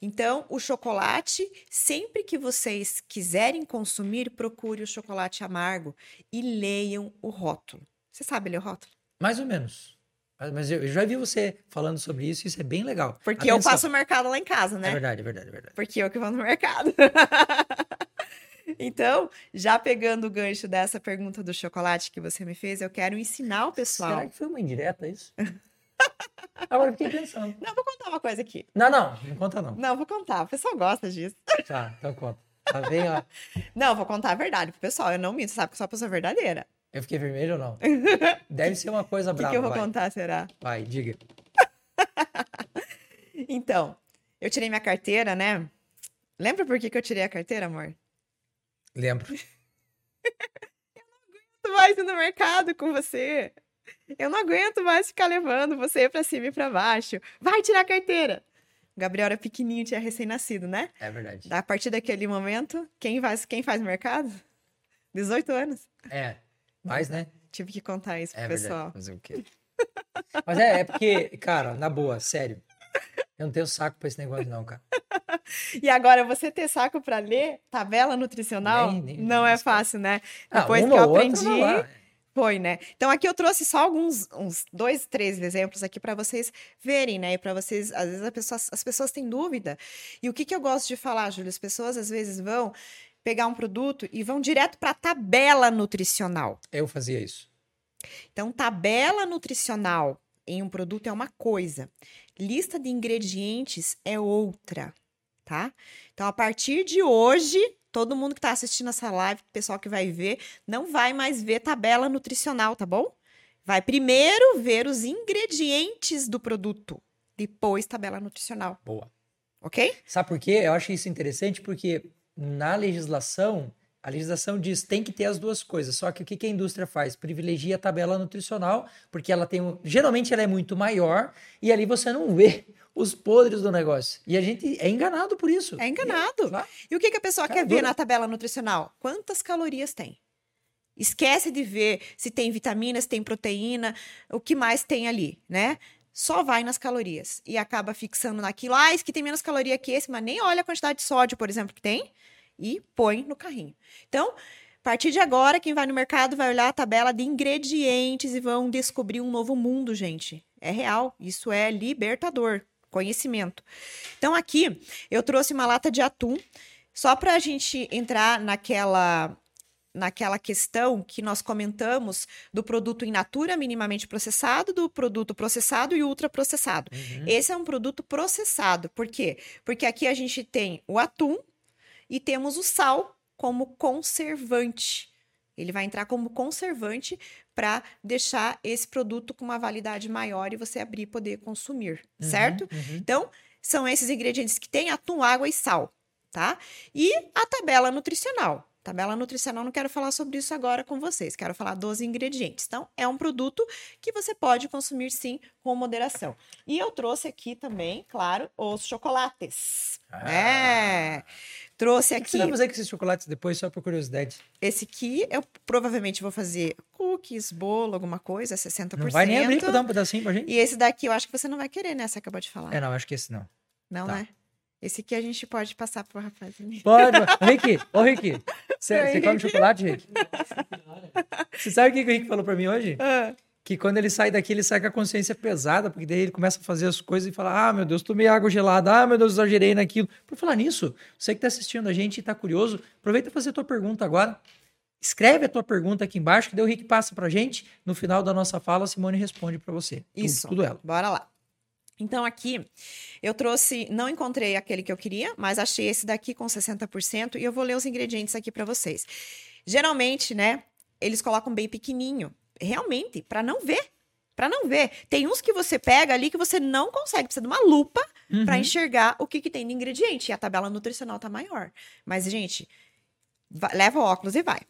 Speaker 2: Então, o chocolate, sempre que vocês quiserem consumir, procure o chocolate amargo e leiam o rótulo. Você sabe ler o rótulo?
Speaker 1: Mais ou menos. Mas, mas eu, eu já vi você falando sobre isso e isso é bem legal.
Speaker 2: Porque eu
Speaker 1: Atenção.
Speaker 2: faço o mercado lá em casa, né?
Speaker 1: É verdade, é verdade, é verdade.
Speaker 2: Porque eu que vou no mercado. então, já pegando o gancho dessa pergunta do chocolate que você me fez, eu quero ensinar o pessoal.
Speaker 1: Será que foi uma indireta isso? Agora eu fiquei pensando.
Speaker 2: Não, vou contar uma coisa aqui.
Speaker 1: Não, não, não conta não.
Speaker 2: Não, vou contar. O pessoal gosta disso.
Speaker 1: Tá, então conta. Tá bem, ó.
Speaker 2: Não, vou contar a verdade pro pessoal. Eu não minto, sabe que eu sou uma pessoa verdadeira.
Speaker 1: Eu fiquei vermelho ou não? Deve ser uma coisa
Speaker 2: O que,
Speaker 1: brava.
Speaker 2: eu vou
Speaker 1: vai.
Speaker 2: contar, será?
Speaker 1: Vai, diga.
Speaker 2: Então, eu tirei minha carteira, né? Lembra por que, que eu tirei a carteira, amor?
Speaker 1: Lembro.
Speaker 2: Tu vai ir no mercado com você. Eu não aguento mais ficar levando você pra cima e pra baixo. Vai tirar a carteira. O Gabriel era pequenininho, tinha recém-nascido, né?
Speaker 1: É verdade.
Speaker 2: A partir daquele momento, quem faz, quem faz mercado? 18 anos.
Speaker 1: É. Mas, né?
Speaker 2: Tive que contar isso pro
Speaker 1: É
Speaker 2: pessoal.
Speaker 1: verdade. Fazer o quê? Mas é, é porque, cara, na boa, sério. Eu não tenho saco pra esse negócio, não, cara.
Speaker 2: E agora, você ter saco pra ler tabela nutricional
Speaker 1: Nem- nem-
Speaker 2: não
Speaker 1: nem
Speaker 2: é fácil, né?
Speaker 1: Ah,
Speaker 2: Depois que eu aprendi. Foi, né? Então aqui eu trouxe só alguns, uns dois, três exemplos aqui para vocês verem, né? E para vocês, às vezes pessoa- as pessoas têm dúvida. E o que que eu gosto de falar, Júlio? As pessoas às vezes vão pegar um produto e vão direto para a tabela nutricional.
Speaker 1: Eu fazia isso.
Speaker 2: Então, tabela nutricional em um produto é uma coisa, lista de ingredientes é outra, tá? Então, a partir de hoje, todo mundo que está assistindo essa live, o pessoal que vai ver, não vai mais ver tabela nutricional, tá bom? Vai primeiro ver os ingredientes do produto, depois tabela nutricional,
Speaker 1: Boa.
Speaker 2: ok?
Speaker 1: Sabe por quê? Eu acho isso interessante porque na legislação, a legislação diz tem que ter as duas coisas. Só que o que que a indústria faz? Privilegia a tabela nutricional, porque ela tem um, geralmente ela é muito maior e ali você não vê os podres do negócio. E a gente é enganado por isso.
Speaker 2: É enganado.
Speaker 1: Claro.
Speaker 2: E o que, que a pessoa
Speaker 1: Cara
Speaker 2: quer ver
Speaker 1: dura.
Speaker 2: na tabela nutricional? Quantas calorias tem? Esquece de ver se tem vitamina, se tem proteína, o que mais tem ali, né? Só vai nas calorias e acaba fixando naquilo. Ah, esse que tem menos caloria que esse, mas nem olha a quantidade de sódio, por exemplo, que tem e põe no carrinho. Então, a partir de agora, quem vai no mercado vai olhar a tabela de ingredientes e vão descobrir um novo mundo, gente. É real, isso é libertador, conhecimento. Então, aqui eu trouxe uma lata de atum, só para a gente entrar naquela naquela questão que nós comentamos do produto in natura minimamente processado, do produto processado e ultraprocessado.
Speaker 1: Uhum.
Speaker 2: Esse é um produto processado. Por quê? Porque aqui a gente tem o atum e temos o sal como conservante. Ele vai entrar como conservante para deixar esse produto com uma validade maior e você abrir e poder consumir,
Speaker 1: Uhum,
Speaker 2: certo?
Speaker 1: uhum.
Speaker 2: Então, são esses ingredientes que tem atum, água e sal, tá? E a tabela nutricional. Tabela nutricional, não quero falar sobre isso agora com vocês, quero falar dos ingredientes. Então, é um produto que você pode consumir sim com moderação. E eu trouxe aqui também, claro, os chocolates.
Speaker 1: Ah.
Speaker 2: É. Trouxe
Speaker 1: O que
Speaker 2: aqui.
Speaker 1: você vai fazer com esses chocolates depois, só por curiosidade?
Speaker 2: Esse aqui eu provavelmente vou fazer cookies, bolo, alguma coisa, 60%.
Speaker 1: Não vai nem abrir pra dar um pedacinho pra gente?
Speaker 2: E esse daqui eu acho que você não vai querer, né? Você acabou de falar.
Speaker 1: É, não, acho que esse não.
Speaker 2: Não,
Speaker 1: tá.
Speaker 2: né? Esse aqui a gente pode passar pro rapaz.
Speaker 1: Pode. Ô, Rick, ô, Rick, você come
Speaker 2: Rick.
Speaker 1: chocolate, Rick? Você sabe o que que o Rick falou pra mim hoje?
Speaker 2: Ah,
Speaker 1: Que quando ele sai daqui, ele sai com a consciência pesada, porque daí ele começa a fazer as coisas e fala: Ah, meu Deus, tomei água gelada, ah, meu Deus, exagerei naquilo. Por falar nisso, você que tá assistindo a gente e tá curioso, aproveita pra fazer a tua pergunta agora. Escreve a tua pergunta aqui embaixo, que daí o Rick passa pra gente. No final da nossa fala, a Simone responde pra você. Tudo-
Speaker 2: Isso.
Speaker 1: Tudo, ela.
Speaker 2: Bora lá. Então, aqui eu trouxe, não encontrei aquele que eu queria, mas achei esse daqui com 60% e eu vou ler os ingredientes aqui para vocês. Geralmente, né, eles colocam bem pequenininho, realmente, para não ver. Para não ver. Tem uns que você pega ali que você não consegue, precisa de uma lupa para
Speaker 1: Uhum.
Speaker 2: enxergar o que, que tem de ingrediente. E a tabela nutricional tá maior. Mas, gente, va- leva o óculos e vai.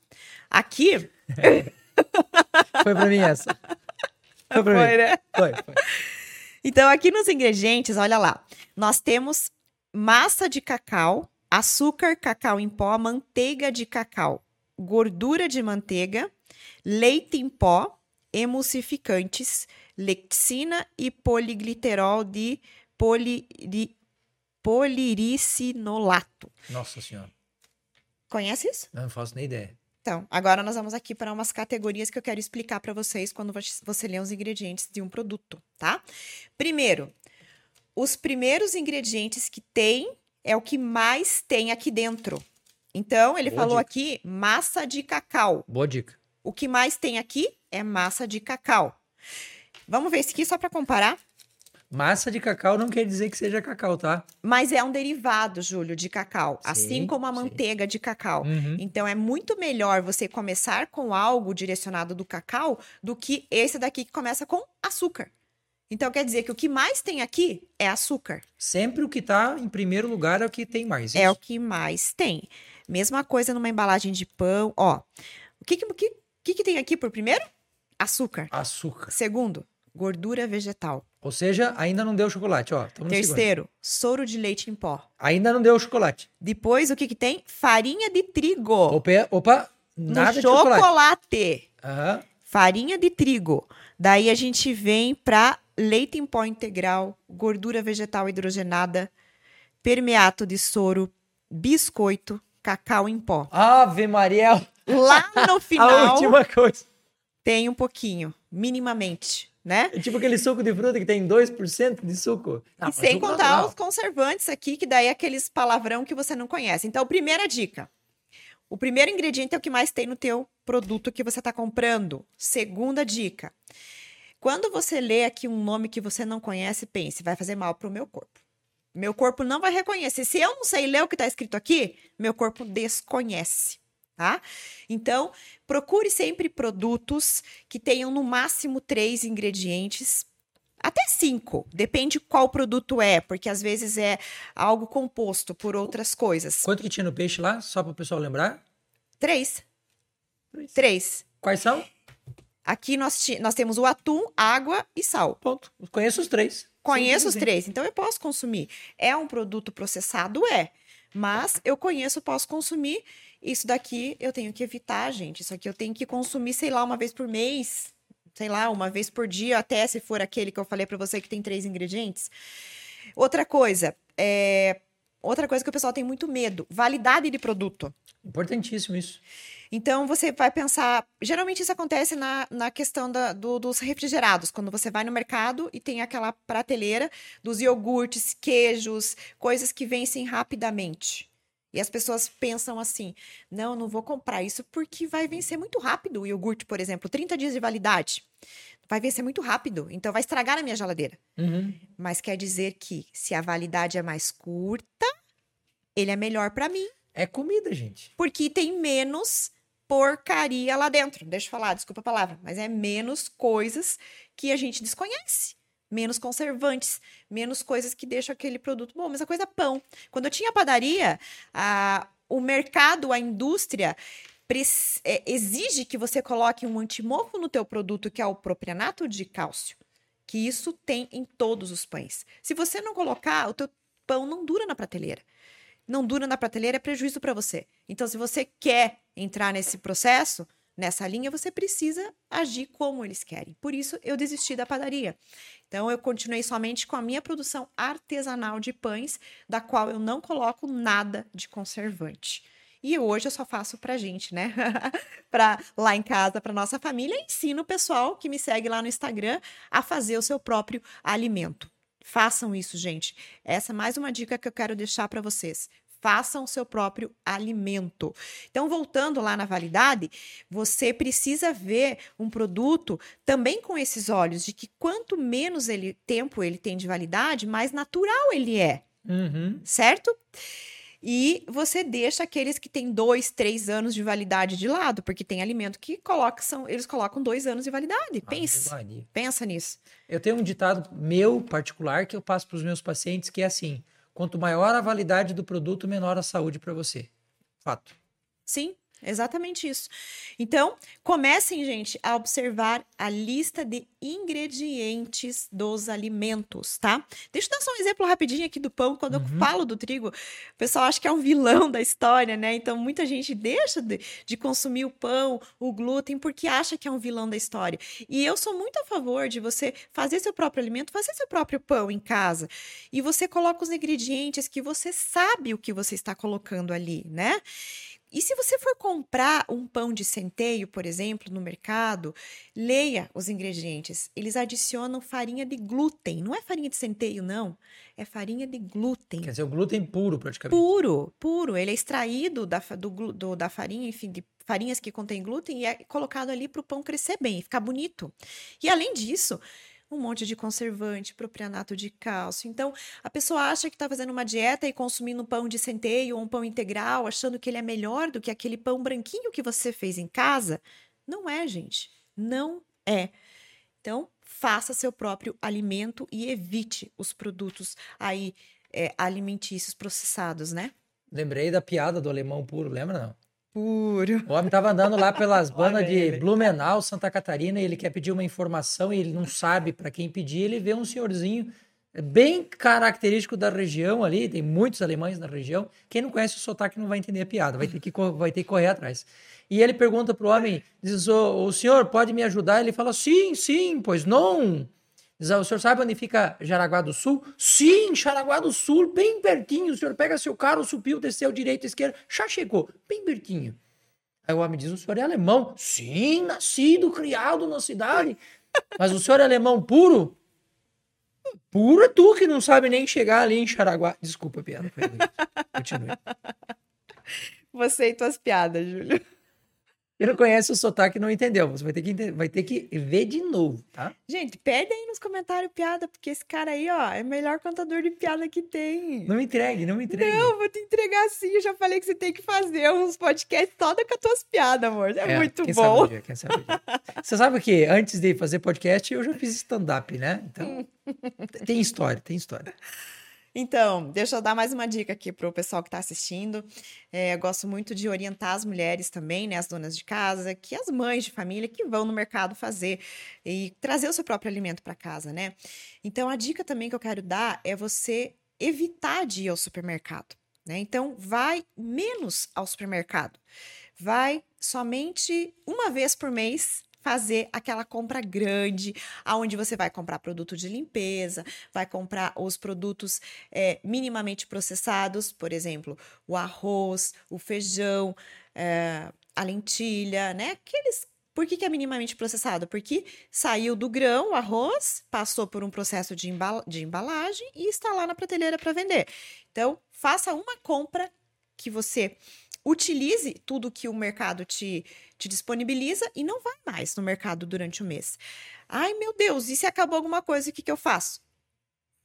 Speaker 2: Aqui.
Speaker 1: Foi pra mim essa. Foi pra mim.
Speaker 2: né?
Speaker 1: Foi, foi.
Speaker 2: Então, aqui nos ingredientes, olha lá. Nós temos massa de cacau, açúcar, cacau em pó, manteiga de cacau, gordura de manteiga, leite em pó, emulsificantes, lectina e poligliterol de, poli, de poliricinolato.
Speaker 1: Nossa senhora.
Speaker 2: Conhece isso?
Speaker 1: Eu não faço nem ideia.
Speaker 2: Então, agora nós vamos aqui para umas categorias que eu quero explicar para vocês quando você lê os ingredientes de um produto, tá? Primeiro, os primeiros ingredientes que tem é o que mais tem aqui dentro. Então, ele
Speaker 1: Boa
Speaker 2: falou
Speaker 1: dica.
Speaker 2: aqui massa de cacau.
Speaker 1: Boa dica.
Speaker 2: O que mais tem aqui é massa de cacau. Vamos ver esse aqui só para comparar.
Speaker 1: Massa de cacau não quer dizer que seja cacau, tá?
Speaker 2: Mas é um derivado, Júlio, de cacau, assim
Speaker 1: Sim,
Speaker 2: como a
Speaker 1: sim.
Speaker 2: manteiga de cacau.
Speaker 1: Uhum.
Speaker 2: Então é muito melhor você começar com algo direcionado do cacau do que esse daqui que começa com açúcar. Então quer dizer que o que mais tem aqui é açúcar.
Speaker 1: Sempre o que tá em primeiro lugar é o que tem mais.
Speaker 2: É o
Speaker 1: isso?
Speaker 2: que mais tem. Mesma coisa numa embalagem de pão, ó. O que que, que que tem aqui por primeiro? Açúcar.
Speaker 1: Açúcar.
Speaker 2: Segundo, gordura vegetal.
Speaker 1: Ou seja, ainda não deu chocolate, ó. No.
Speaker 2: Terceiro, soro de leite em pó.
Speaker 1: Ainda não deu chocolate.
Speaker 2: Depois, o que que tem? Farinha de trigo.
Speaker 1: Opa, opa
Speaker 2: no
Speaker 1: nada de chocolate.
Speaker 2: chocolate.
Speaker 1: Aham.
Speaker 2: Farinha de trigo. Daí a gente vem para leite em pó integral, gordura vegetal hidrogenada, permeato de soro, biscoito, cacau em pó.
Speaker 1: Ave Maria,
Speaker 2: Lá no
Speaker 1: a
Speaker 2: final
Speaker 1: última coisa.
Speaker 2: tem um pouquinho, minimamente, né?
Speaker 1: É tipo aquele suco de fruta que tem 2% de suco. Ah,
Speaker 2: e sem contar
Speaker 1: natural.
Speaker 2: os conservantes aqui, que daí é aqueles palavrão que você não conhece. Então, primeira dica. O primeiro ingrediente é o que mais tem no teu produto que você está comprando. Segunda dica. Quando você lê aqui um nome que você não conhece, pense, vai fazer mal para o meu corpo. Meu corpo não vai reconhecer. Se eu não sei ler o que está escrito aqui, meu corpo desconhece, tá? Então, procure sempre produtos que tenham no máximo três ingredientes até cinco, depende qual produto é, porque às vezes é algo composto por outras coisas.
Speaker 1: Quanto que tinha no peixe lá? Só para o pessoal lembrar.
Speaker 2: Três.
Speaker 1: Três.
Speaker 2: Três.
Speaker 1: Quais são?
Speaker 2: Aqui nós, nós temos o atum, água e sal.
Speaker 1: Ponto. Conheço os três.
Speaker 2: Conheço os três, então eu posso consumir. É um produto processado? É. Mas eu conheço, posso consumir. Isso daqui eu tenho que evitar, gente. Isso aqui eu tenho que consumir, sei lá, uma vez por mês. Sei lá, uma vez por dia, até se for aquele que eu falei pra você que tem três ingredientes. Outra coisa, é... outra coisa que o pessoal tem muito medo: validade de produto.
Speaker 1: Importantíssimo isso.
Speaker 2: Então você vai pensar. Geralmente isso acontece na, na questão da- do- dos refrigerados, quando você vai no mercado e tem aquela prateleira dos iogurtes, queijos, coisas que vencem rapidamente. E as pessoas pensam assim: não, não vou comprar isso porque vai vencer muito rápido. O iogurte, por exemplo, 30 dias de validade. Vai vencer muito rápido, então vai estragar na minha geladeira.
Speaker 1: Uhum.
Speaker 2: Mas quer dizer que se a validade é mais curta, ele é melhor para mim
Speaker 1: É comida, gente.
Speaker 2: porque tem menos porcaria lá dentro. Deixa eu falar, desculpa a palavra, mas é menos coisas que a gente desconhece. Menos conservantes, menos coisas que deixam aquele produto bom. Mesma coisa, pão. Quando eu tinha padaria, a- o mercado, a indústria é, exige que você coloque um antimofo no teu produto, que é o propionato de cálcio. Que isso tem em todos os pães. Se você não colocar, o teu pão não dura na prateleira não dura na prateleira é prejuízo para você. Então, se você quer entrar nesse processo, nessa linha, você precisa agir como eles querem. Por isso, eu desisti da padaria. Então, eu continuei somente com a minha produção artesanal de pães, da qual eu não coloco nada de conservante. E hoje eu só faço pra gente, né? para lá em casa, para nossa família, ensino o pessoal que me segue lá no Instagram a fazer o seu próprio alimento. Façam isso, gente. Essa é mais uma dica que eu quero deixar para vocês. Façam o seu próprio alimento. Então, voltando lá na validade, você precisa ver um produto também com esses olhos de que quanto menos ele, tempo ele tem de validade, mais natural ele é
Speaker 1: Uhum.
Speaker 2: certo? E você deixa aqueles que têm dois, três anos de validade de lado, porque tem alimento que coloca, são, eles colocam dois anos de validade. Pensa, pensa nisso.
Speaker 1: Eu tenho um ditado meu particular que eu passo para os meus pacientes que é assim: quanto maior a validade do produto, menor a saúde para você. Fato.
Speaker 2: Sim, exatamente isso. Então, comecem, gente, a observar a lista de ingredientes dos alimentos, tá? Deixa eu dar só um exemplo rapidinho aqui do pão. Quando eu
Speaker 1: Uhum.
Speaker 2: falo do trigo, o pessoal acha que é um vilão da história, né? Então, muita gente deixa de, de consumir o pão, o glúten, porque acha que é um vilão da história. E eu sou muito a favor de você fazer seu próprio alimento, fazer seu próprio pão em casa. E você coloca os ingredientes que você sabe o que você está colocando ali, né? E se você for comprar um pão de centeio, por exemplo, no mercado, leia os ingredientes. Eles adicionam farinha de glúten. Não é farinha de centeio, não. É farinha de glúten.
Speaker 1: Quer dizer, o glúten puro, praticamente.
Speaker 2: Puro, puro. Ele é extraído da, do, do, da farinha, enfim, de farinhas que contêm glúten e é colocado ali para o pão crescer bem, ficar bonito. E além disso, um monte de conservante, propianato de cálcio. Então, a pessoa acha que está fazendo uma dieta e consumindo pão de centeio ou um pão integral, achando que ele é melhor do que aquele pão branquinho que você fez em casa. Não é, gente. Não é. Então, faça seu próprio alimento e evite os produtos aí é, alimentícios processados, né?
Speaker 1: Lembrei da piada do alemão puro, lembra não?
Speaker 2: Puro.
Speaker 1: O homem tava andando lá pelas bandas de Blumenau, Santa Catarina, e ele quer pedir uma informação e ele não sabe para quem pedir. Ele vê um senhorzinho bem característico da região ali, tem muitos alemães na região. Quem não conhece o sotaque não vai entender a piada, vai ter que, vai ter que correr atrás. E ele pergunta pro homem, diz, o, o senhor pode me ajudar? Ele fala, sim, sim, pois não. Diz, o senhor sabe onde fica Jaraguá do Sul? Sim, Jaraguá do Sul, bem pertinho. O senhor pega seu carro, subiu, desceu direita, esquerda, já chegou, bem pertinho. Aí o homem diz, o senhor é alemão? Sim, nascido, criado na cidade. Mas o senhor é alemão puro? Puro é tu que não sabe nem chegar ali em Jaraguá. Desculpa, piada. Continue.
Speaker 2: Você e tuas piadas, Júlio.
Speaker 1: Quem não conhece o sotaque não entendeu. Você vai ter que, vai ter que ver de novo, tá?
Speaker 2: Gente, pede aí nos comentários piada, porque esse cara aí, ó, é o melhor contador de piada que tem.
Speaker 1: Não me entregue, não me entregue.
Speaker 2: Não, vou te entregar sim. Eu já falei que você tem que fazer uns podcasts só com as tuas piadas, amor. É, é muito quem bom. Sabe dia, quem sabe
Speaker 1: você sabe que antes de fazer podcast, eu já fiz stand-up, né? Então, tem história, tem história.
Speaker 2: Então, deixa eu dar mais uma dica aqui para o pessoal que está assistindo. É, eu gosto muito de orientar as mulheres também, né, as donas de casa, que as mães de família que vão no mercado fazer e trazer o seu próprio alimento para casa, né? Então, a dica também que eu quero dar é você evitar de ir ao supermercado, né? Então, vai menos ao supermercado. Vai somente uma vez por mês fazer aquela compra grande, aonde você vai comprar produto de limpeza, vai comprar os produtos é, minimamente processados, por exemplo, o arroz, o feijão, é, a lentilha, né? Aqueles por que, que, é minimamente processado? Porque saiu do grão, o arroz, passou por um processo de, de embalagem e está lá na prateleira para vender. Então, faça uma compra que você utilize tudo que o mercado te, te disponibiliza e não vai mais no mercado durante o mês. Ai, meu Deus, e se acabou alguma coisa, o que, que eu faço?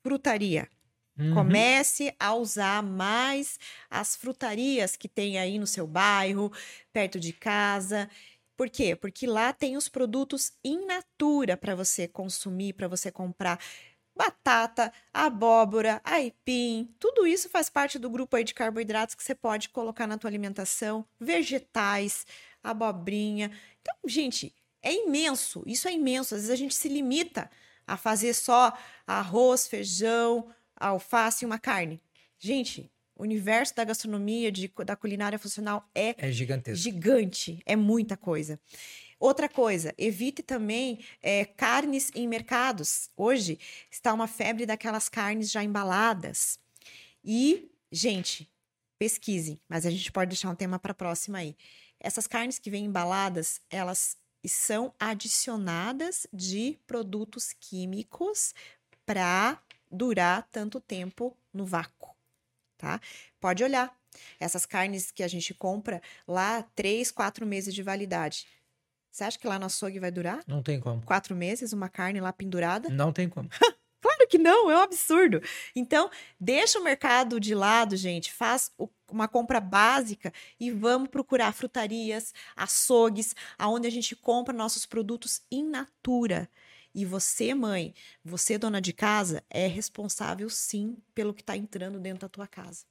Speaker 2: Frutaria. Uhum. Comece a usar mais as frutarias que tem aí no seu bairro, perto de casa. Por quê? Porque lá tem os produtos in natura para você consumir, para você comprar batata, abóbora, aipim, tudo isso faz parte do grupo aí de carboidratos que você pode colocar na tua alimentação, vegetais, abobrinha. Então, gente, é imenso, isso é imenso. Às vezes a gente se limita a fazer só arroz, feijão, alface e uma carne. Gente, o universo da gastronomia, de, da culinária funcional é,
Speaker 1: é gigantesco.
Speaker 2: gigante, é muita coisa. Outra coisa, evite também é, carnes em mercados. Hoje está uma febre daquelas carnes já embaladas. E, gente, pesquise, mas a gente pode deixar um tema para a próxima aí. Essas carnes que vêm embaladas, elas são adicionadas de produtos químicos para durar tanto tempo no vácuo, tá? Pode olhar. Essas carnes que a gente compra lá, três, quatro meses de validade. Você acha que lá no açougue vai durar?
Speaker 1: Não tem como.
Speaker 2: Quatro meses, uma carne lá pendurada?
Speaker 1: Não tem como.
Speaker 2: claro que não, é um absurdo. Então, deixa o mercado de lado, gente. Faz uma compra básica e vamos procurar frutarias, açougues, aonde a gente compra nossos produtos in natura. E você, mãe, você, dona de casa, é responsável sim pelo que está entrando dentro da tua casa.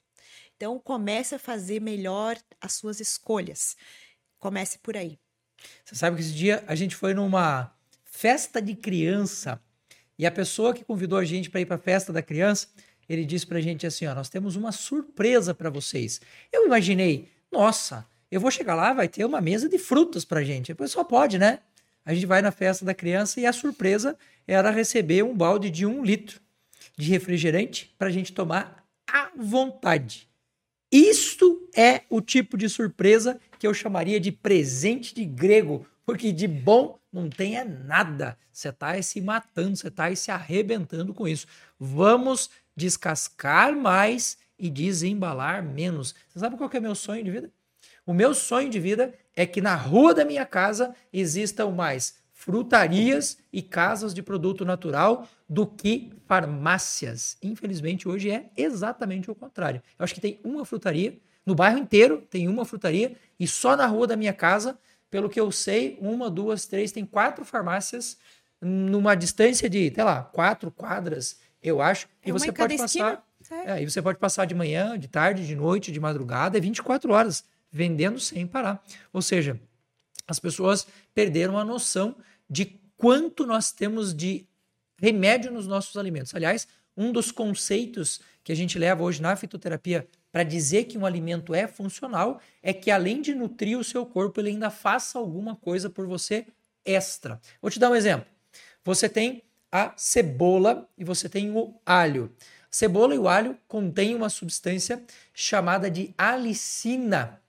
Speaker 2: Então, comece a fazer melhor as suas escolhas. Comece por aí.
Speaker 1: Você sabe que esse dia a gente foi numa festa de criança e a pessoa que convidou a gente para ir para a festa da criança, ele disse para a gente assim: ó, nós temos uma surpresa para vocês. Eu imaginei, nossa, eu vou chegar lá, vai ter uma mesa de frutas para gente. Depois só pode, né? A gente vai na festa da criança e a surpresa era receber um balde de um litro de refrigerante para a gente tomar à vontade. Isto é o tipo de surpresa que eu chamaria de presente de grego, porque de bom não tem é nada. Você está se matando, você está se arrebentando com isso. Vamos descascar mais e desembalar menos. Você sabe qual que é meu sonho de vida? O meu sonho de vida é que na rua da minha casa existam mais frutarias e casas de produto natural do que farmácias. Infelizmente, hoje é exatamente o contrário. Eu acho que tem uma frutaria, no bairro inteiro tem uma frutaria, e só na rua da minha casa, pelo que eu sei, uma, duas, três, tem quatro farmácias numa distância de, sei lá, quatro quadras, eu acho. É e você pode passar. É, e você pode passar de manhã, de tarde, de noite, de madrugada, é 24 horas vendendo sem parar. Ou seja, as pessoas perderam a noção de quanto nós temos de remédio nos nossos alimentos. Aliás, um dos conceitos que a gente leva hoje na fitoterapia para dizer que um alimento é funcional é que além de nutrir o seu corpo, ele ainda faça alguma coisa por você extra. Vou te dar um exemplo. Você tem a cebola e você tem o alho. cebola e o alho contêm uma substância chamada de alicina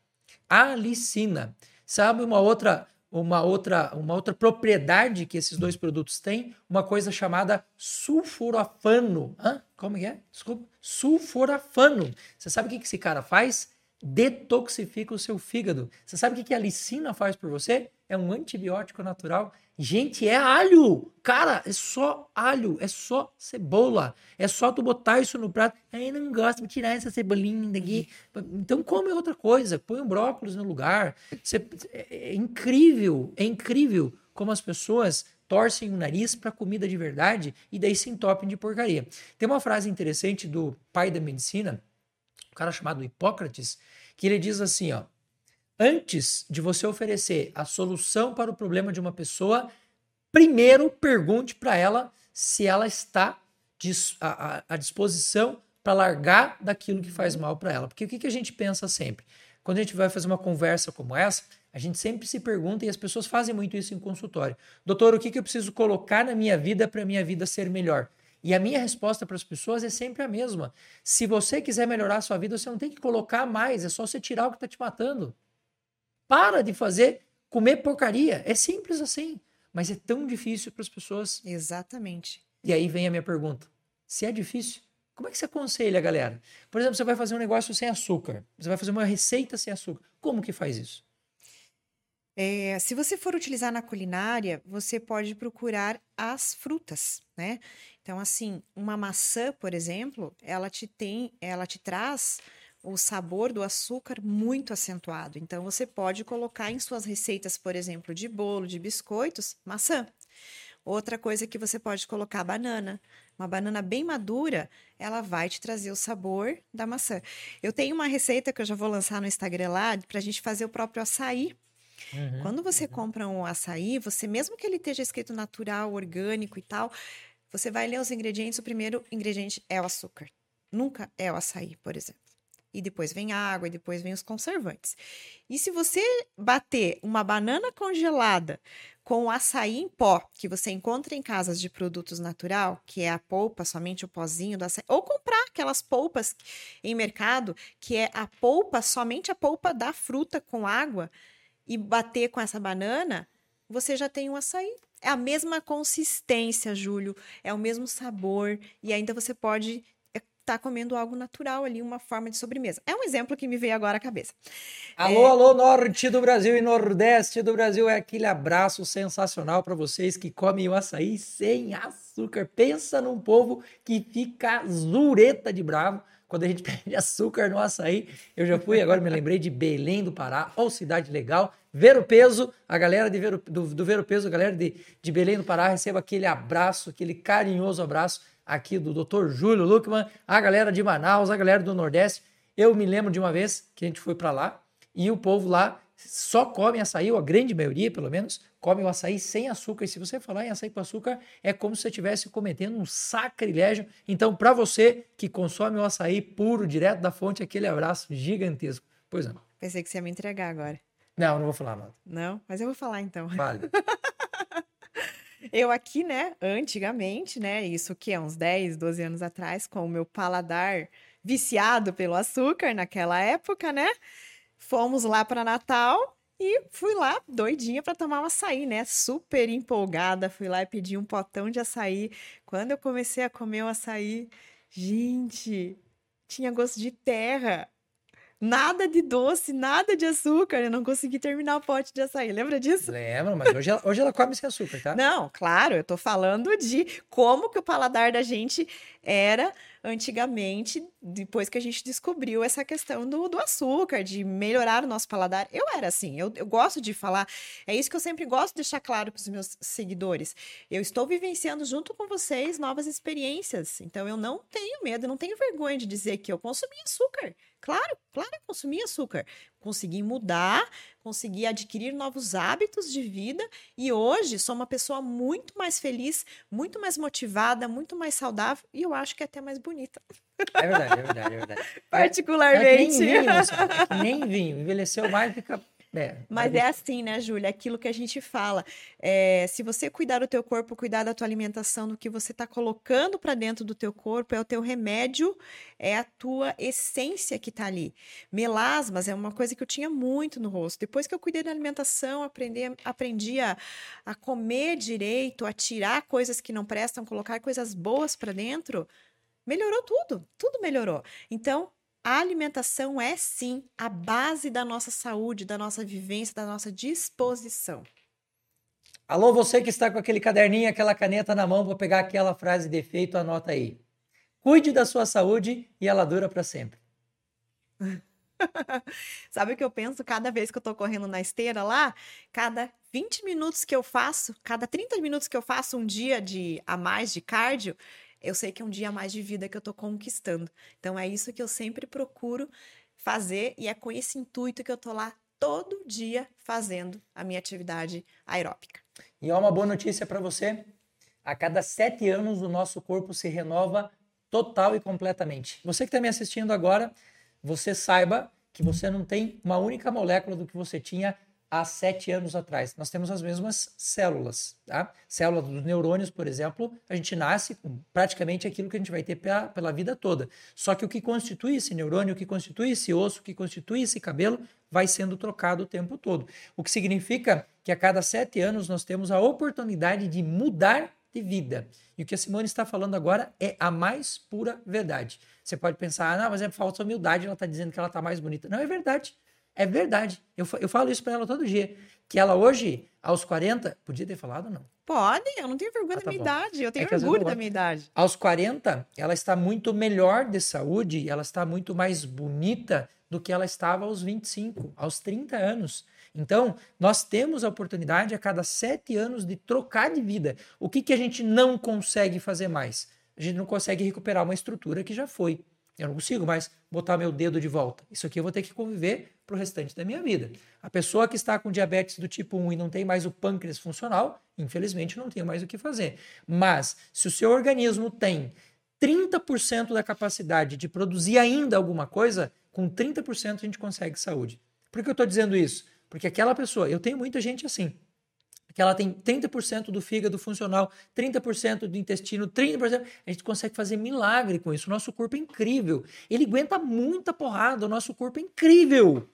Speaker 1: alicina. Sabe uma outra uma outra uma outra propriedade que esses dois produtos têm? Uma coisa chamada sulforafano. Hã? Como é? Desculpa. Sulforafano. Você sabe o que esse cara faz? Detoxifica o seu fígado. Você sabe o que a alicina faz por você? É um antibiótico natural Gente, é alho! Cara, é só alho, é só cebola. É só tu botar isso no prato. Aí não gosto, vou tirar essa cebolinha daqui. Então come outra coisa, põe um brócolis no lugar. Você, é, é incrível, é incrível como as pessoas torcem o nariz para comida de verdade e daí se entopem de porcaria. Tem uma frase interessante do pai da medicina, cara chamado Hipócrates, que ele diz assim, ó: antes de você oferecer a solução para o problema de uma pessoa, primeiro pergunte para ela se ela está à disposição para largar daquilo que faz mal para ela. Porque o que, que a gente pensa sempre? Quando a gente vai fazer uma conversa como essa, a gente sempre se pergunta, e as pessoas fazem muito isso em consultório: Doutor, o que, que eu preciso colocar na minha vida para a minha vida ser melhor? E a minha resposta para as pessoas é sempre a mesma. Se você quiser melhorar a sua vida, você não tem que colocar mais, é só você tirar o que está te matando. Para de fazer comer porcaria. É simples assim. Mas é tão difícil para as pessoas.
Speaker 2: Exatamente.
Speaker 1: E aí vem a minha pergunta: se é difícil, como é que você aconselha, galera? Por exemplo, você vai fazer um negócio sem açúcar. Você vai fazer uma receita sem açúcar. Como que faz isso?
Speaker 2: É, se você for utilizar na culinária, você pode procurar as frutas, né? Então, assim, uma maçã, por exemplo, ela te tem, ela te traz o sabor do açúcar muito acentuado. Então, você pode colocar em suas receitas, por exemplo, de bolo, de biscoitos, maçã. Outra coisa que você pode colocar banana. Uma banana bem madura, ela vai te trazer o sabor da maçã. Eu tenho uma receita que eu já vou lançar no Instagram lá para a gente fazer o próprio açaí. Uhum, Quando você compra um açaí, você mesmo que ele esteja escrito natural, orgânico e tal, você vai ler os ingredientes. O primeiro ingrediente é o açúcar. Nunca é o açaí, por exemplo e depois vem água, e depois vem os conservantes. E se você bater uma banana congelada com o açaí em pó, que você encontra em casas de produtos natural, que é a polpa, somente o pozinho do açaí, ou comprar aquelas polpas em mercado, que é a polpa, somente a polpa da fruta com água, e bater com essa banana, você já tem um açaí. É a mesma consistência, Júlio, é o mesmo sabor, e ainda você pode está comendo algo natural ali, uma forma de sobremesa. É um exemplo que me veio agora à cabeça.
Speaker 1: Alô, é... alô, norte do Brasil e nordeste do Brasil. É aquele abraço sensacional para vocês que comem o açaí sem açúcar. Pensa num povo que fica zureta de bravo quando a gente pede açúcar no açaí. Eu já fui, agora me lembrei de Belém do Pará, ou cidade legal. Ver o peso, a galera de Ver o, do, do Ver o Peso, a galera de, de Belém do Pará, receba aquele abraço, aquele carinhoso abraço aqui do Dr. Júlio Luckman, a galera de Manaus, a galera do Nordeste. Eu me lembro de uma vez que a gente foi para lá e o povo lá só come açaí, ou a grande maioria, pelo menos, come o açaí sem açúcar. E se você falar em açaí com açúcar, é como se você estivesse cometendo um sacrilégio. Então, para você que consome o açaí puro, direto da fonte, aquele abraço gigantesco. Pois não.
Speaker 2: Pensei que você ia me entregar agora.
Speaker 1: Não, não vou falar nada.
Speaker 2: Não? Mas eu vou falar então.
Speaker 1: Vale.
Speaker 2: Eu aqui, né, antigamente, né, isso que é uns 10, 12 anos atrás, com o meu paladar viciado pelo açúcar naquela época, né? Fomos lá para Natal e fui lá doidinha para tomar um açaí, né? Super empolgada, fui lá e pedi um potão de açaí. Quando eu comecei a comer o açaí, gente, tinha gosto de terra. Nada de doce, nada de açúcar. Eu não consegui terminar o pote de açaí. Lembra disso?
Speaker 1: Lembro, mas hoje ela, hoje ela come sem açúcar, tá?
Speaker 2: Não, claro, eu tô falando de como que o paladar da gente era antigamente, depois que a gente descobriu essa questão do, do açúcar, de melhorar o nosso paladar. Eu era assim, eu, eu gosto de falar, é isso que eu sempre gosto de deixar claro para os meus seguidores. Eu estou vivenciando junto com vocês novas experiências, então eu não tenho medo, não tenho vergonha de dizer que eu consumi açúcar. Claro, claro, eu consumi açúcar. Consegui mudar, consegui adquirir novos hábitos de vida e hoje sou uma pessoa muito mais feliz, muito mais motivada, muito mais saudável e eu acho que é até mais bonita.
Speaker 1: É verdade, é verdade, é verdade.
Speaker 2: Particularmente.
Speaker 1: É que nem vinho, é que nem vinho. Envelheceu mais, fica é,
Speaker 2: mas é assim, né, Júlia? Aquilo que a gente fala. É, se você cuidar do teu corpo, cuidar da tua alimentação, do que você está colocando para dentro do teu corpo, é o teu remédio, é a tua essência que está ali. Melasmas é uma coisa que eu tinha muito no rosto. Depois que eu cuidei da alimentação, aprendi, aprendi a, a comer direito, a tirar coisas que não prestam, colocar coisas boas para dentro, melhorou tudo. Tudo melhorou. Então, a alimentação é sim a base da nossa saúde, da nossa vivência, da nossa disposição.
Speaker 1: Alô, você que está com aquele caderninho, aquela caneta na mão para pegar aquela frase de efeito, anota aí. Cuide da sua saúde e ela dura para sempre.
Speaker 2: Sabe o que eu penso cada vez que eu tô correndo na esteira lá? Cada 20 minutos que eu faço, cada 30 minutos que eu faço um dia de a mais de cardio, eu sei que é um dia mais de vida que eu estou conquistando. Então é isso que eu sempre procuro fazer e é com esse intuito que eu estou lá todo dia fazendo a minha atividade aeróbica.
Speaker 1: E é uma boa notícia para você. A cada sete anos o nosso corpo se renova total e completamente. Você que está me assistindo agora, você saiba que você não tem uma única molécula do que você tinha há sete anos atrás. Nós temos as mesmas células, tá? Célula dos neurônios, por exemplo, a gente nasce com praticamente aquilo que a gente vai ter pela, pela vida toda. Só que o que constitui esse neurônio, o que constitui esse osso, o que constitui esse cabelo, vai sendo trocado o tempo todo. O que significa que a cada sete anos nós temos a oportunidade de mudar de vida. E o que a Simone está falando agora é a mais pura verdade. Você pode pensar, ah, não, mas é falsa humildade, ela está dizendo que ela está mais bonita. Não, é verdade. É verdade. Eu, eu falo isso para ela todo dia. Que ela hoje, aos 40, podia ter falado ou não?
Speaker 2: Pode, eu não tenho vergonha ah, tá da minha bom. idade. Eu tenho é orgulho da minha idade.
Speaker 1: Aos 40, ela está muito melhor de saúde, ela está muito mais bonita do que ela estava aos 25, aos 30 anos. Então, nós temos a oportunidade a cada sete anos de trocar de vida. O que, que a gente não consegue fazer mais? A gente não consegue recuperar uma estrutura que já foi. Eu não consigo mais botar meu dedo de volta. Isso aqui eu vou ter que conviver para o restante da minha vida. A pessoa que está com diabetes do tipo 1 e não tem mais o pâncreas funcional, infelizmente não tem mais o que fazer. Mas se o seu organismo tem 30% da capacidade de produzir ainda alguma coisa, com 30% a gente consegue saúde. Por que eu estou dizendo isso? Porque aquela pessoa, eu tenho muita gente assim que ela tem 30% do fígado funcional, 30% do intestino, 30%. A gente consegue fazer milagre com isso. O nosso corpo é incrível. Ele aguenta muita porrada. O nosso corpo é incrível.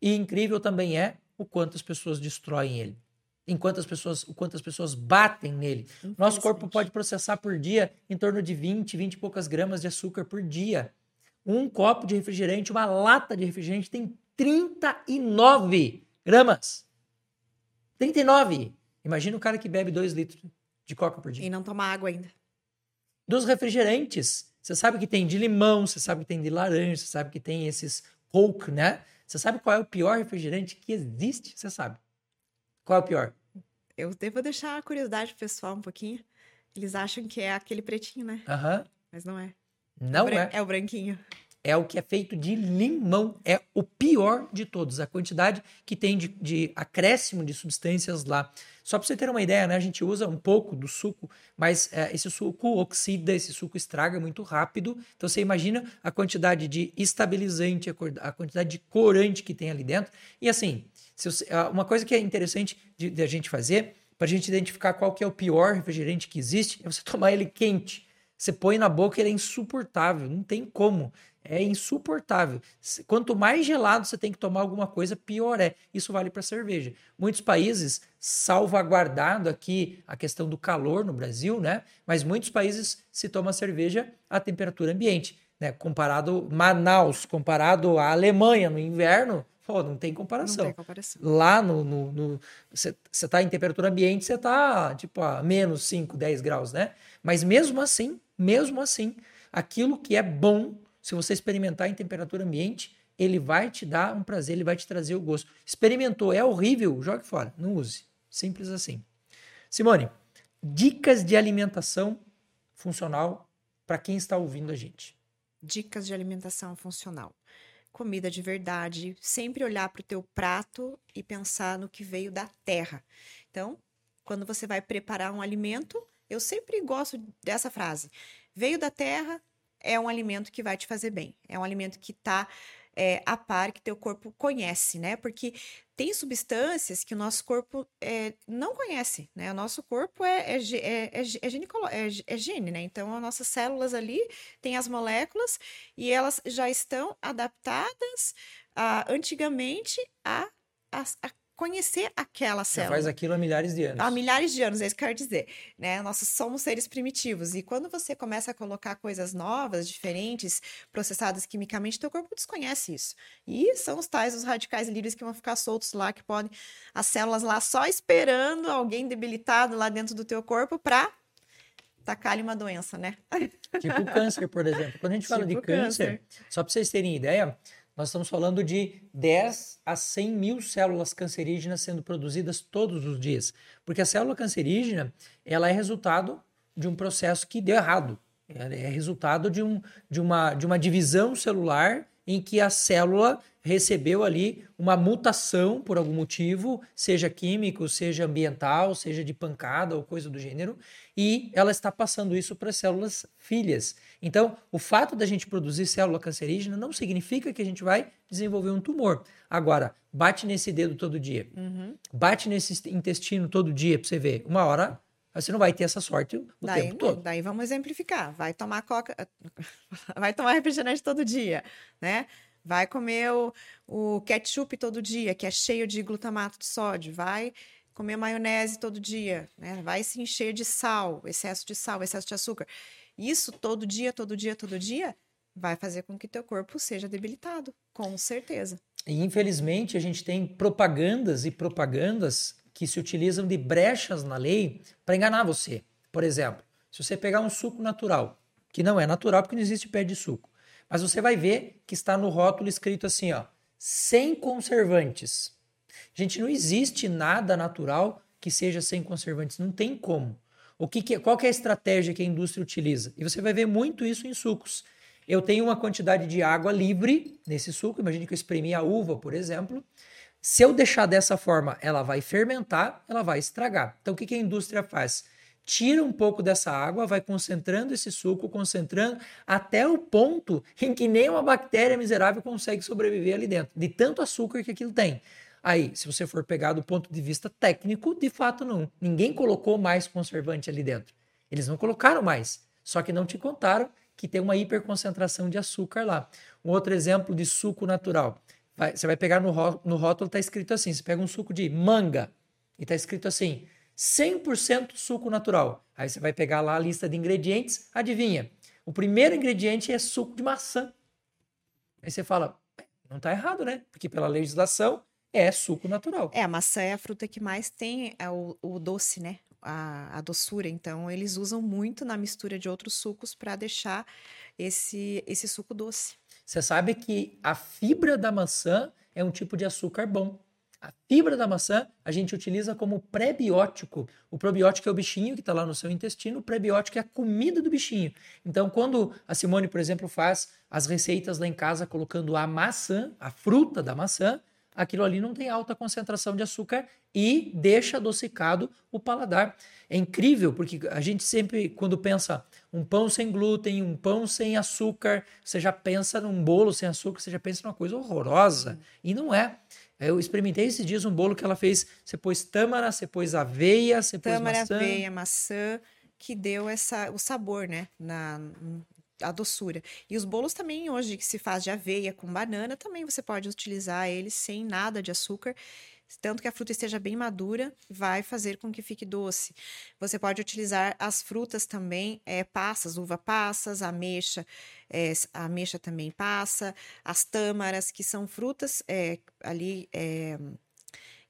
Speaker 1: E incrível também é o quanto as pessoas destroem ele. Enquanto as pessoas, o quanto as pessoas batem nele. Nosso corpo pode processar por dia em torno de 20, 20 e poucas gramas de açúcar por dia. Um copo de refrigerante, uma lata de refrigerante tem 39 gramas. 39. Imagina o cara que bebe 2 litros de coca por dia.
Speaker 2: E não toma água ainda.
Speaker 1: Dos refrigerantes, você sabe que tem de limão, você sabe que tem de laranja, você sabe que tem esses Coke, né? Você sabe qual é o pior refrigerante que existe? Você sabe. Qual é o pior?
Speaker 2: Eu devo deixar a curiosidade pro pessoal um pouquinho. Eles acham que é aquele pretinho, né?
Speaker 1: Aham.
Speaker 2: Mas não é.
Speaker 1: Não é.
Speaker 2: É o branquinho
Speaker 1: é o que é feito de limão. É o pior de todos. A quantidade que tem de, de acréscimo de substâncias lá. Só para você ter uma ideia, né? A gente usa um pouco do suco, mas é, esse suco oxida, esse suco estraga muito rápido. Então você imagina a quantidade de estabilizante, a quantidade de corante que tem ali dentro. E assim, você, uma coisa que é interessante de, de a gente fazer, para a gente identificar qual que é o pior refrigerante que existe, é você tomar ele quente. Você põe na boca, ele é insuportável, não tem como. É insuportável. Quanto mais gelado você tem que tomar alguma coisa, pior é. Isso vale para cerveja. Muitos países salvaguardado aqui a questão do calor no Brasil, né? Mas muitos países se toma cerveja a temperatura ambiente, né? Comparado Manaus, comparado à Alemanha no inverno, pô, não tem comparação. Não tem comparação. Lá no você está em temperatura ambiente, você está tipo a menos 5, 10 graus, né? Mas mesmo assim, mesmo assim, aquilo que é bom, se você experimentar em temperatura ambiente, ele vai te dar um prazer, ele vai te trazer o gosto. Experimentou, é horrível, jogue fora, não use. Simples assim. Simone, dicas de alimentação funcional para quem está ouvindo a gente.
Speaker 2: Dicas de alimentação funcional. Comida de verdade, sempre olhar para o teu prato e pensar no que veio da terra. Então, quando você vai preparar um alimento, eu sempre gosto dessa frase. Veio da terra, é um alimento que vai te fazer bem. É um alimento que está é, a par, que teu corpo conhece, né? Porque tem substâncias que o nosso corpo é, não conhece, né? O nosso corpo é, é, é, é, é, é gene, né? Então, as nossas células ali têm as moléculas e elas já estão adaptadas a, antigamente a, a, a conhecer aquela célula. Já
Speaker 1: faz aquilo há milhares de anos.
Speaker 2: Há milhares de anos, é isso que eu quero dizer. Né? Nós somos seres primitivos. E quando você começa a colocar coisas novas, diferentes, processadas quimicamente, teu corpo desconhece isso. E são os tais, os radicais livres que vão ficar soltos lá, que podem. As células lá só esperando alguém debilitado lá dentro do teu corpo para tacar-lhe uma doença, né?
Speaker 1: Tipo câncer, por exemplo. Quando a gente fala tipo de câncer, câncer. só para vocês terem ideia, nós estamos falando de 10 a 100 mil células cancerígenas sendo produzidas todos os dias. Porque a célula cancerígena ela é resultado de um processo que deu errado. Ela é resultado de, um, de, uma, de uma divisão celular em que a célula recebeu ali uma mutação por algum motivo, seja químico, seja ambiental, seja de pancada ou coisa do gênero, e ela está passando isso para as células filhas. Então, o fato da gente produzir célula cancerígena não significa que a gente vai desenvolver um tumor. Agora, bate nesse dedo todo dia, uhum. bate nesse intestino todo dia para você ver. Uma hora você não vai ter essa sorte o daí, tempo todo.
Speaker 2: Daí vamos exemplificar. Vai tomar coca, vai tomar refrigerante todo dia, né? Vai comer o, o ketchup todo dia, que é cheio de glutamato de sódio. Vai comer maionese todo dia, né? Vai se encher de sal, excesso de sal, excesso de açúcar. Isso todo dia, todo dia, todo dia vai fazer com que teu corpo seja debilitado, com certeza.
Speaker 1: E infelizmente a gente tem propagandas e propagandas que se utilizam de brechas na lei para enganar você. Por exemplo, se você pegar um suco natural, que não é natural porque não existe pé de suco, mas você vai ver que está no rótulo escrito assim, ó, sem conservantes. Gente, não existe nada natural que seja sem conservantes, não tem como. O que, que qual que é a estratégia que a indústria utiliza? E você vai ver muito isso em sucos. Eu tenho uma quantidade de água livre nesse suco, imagine que eu espremi a uva, por exemplo. Se eu deixar dessa forma, ela vai fermentar, ela vai estragar. Então, o que, que a indústria faz? Tira um pouco dessa água, vai concentrando esse suco, concentrando até o ponto em que nem uma bactéria miserável consegue sobreviver ali dentro, de tanto açúcar que aquilo tem. Aí, se você for pegar do ponto de vista técnico, de fato não. Ninguém colocou mais conservante ali dentro. Eles não colocaram mais. Só que não te contaram que tem uma hiperconcentração de açúcar lá. Um outro exemplo de suco natural. Vai, você vai pegar no, no rótulo, está escrito assim: você pega um suco de manga e está escrito assim: 100% suco natural. Aí você vai pegar lá a lista de ingredientes, adivinha? O primeiro ingrediente é suco de maçã. Aí você fala, não está errado, né? Porque pela legislação é suco natural.
Speaker 2: É, a maçã é a fruta que mais tem é o, o doce, né? A, a, doçura. Então, eles usam muito na mistura de outros sucos para deixar esse, esse suco doce.
Speaker 1: Você sabe que a fibra da maçã é um tipo de açúcar bom. A fibra da maçã a gente utiliza como prebiótico. O probiótico é o bichinho que está lá no seu intestino, o prebiótico é a comida do bichinho. Então, quando a Simone, por exemplo, faz as receitas lá em casa colocando a maçã, a fruta da maçã, aquilo ali não tem alta concentração de açúcar e deixa adocicado o paladar. É incrível, porque a gente sempre, quando pensa um pão sem glúten, um pão sem açúcar, você já pensa num bolo sem açúcar, você já pensa numa coisa horrorosa. E não é. Eu experimentei esses dias um bolo que ela fez. Você pôs tâmara, você pôs aveia, você
Speaker 2: tâmara,
Speaker 1: pôs maçã.
Speaker 2: aveia, maçã, que deu essa, o sabor, né? Na, a doçura. E os bolos também, hoje, que se faz de aveia com banana, também você pode utilizar eles sem nada de açúcar. Tanto que a fruta esteja bem madura, vai fazer com que fique doce. Você pode utilizar as frutas também, é, passas, uva passas, ameixa, é, a ameixa também passa, as tâmaras, que são frutas é, ali é,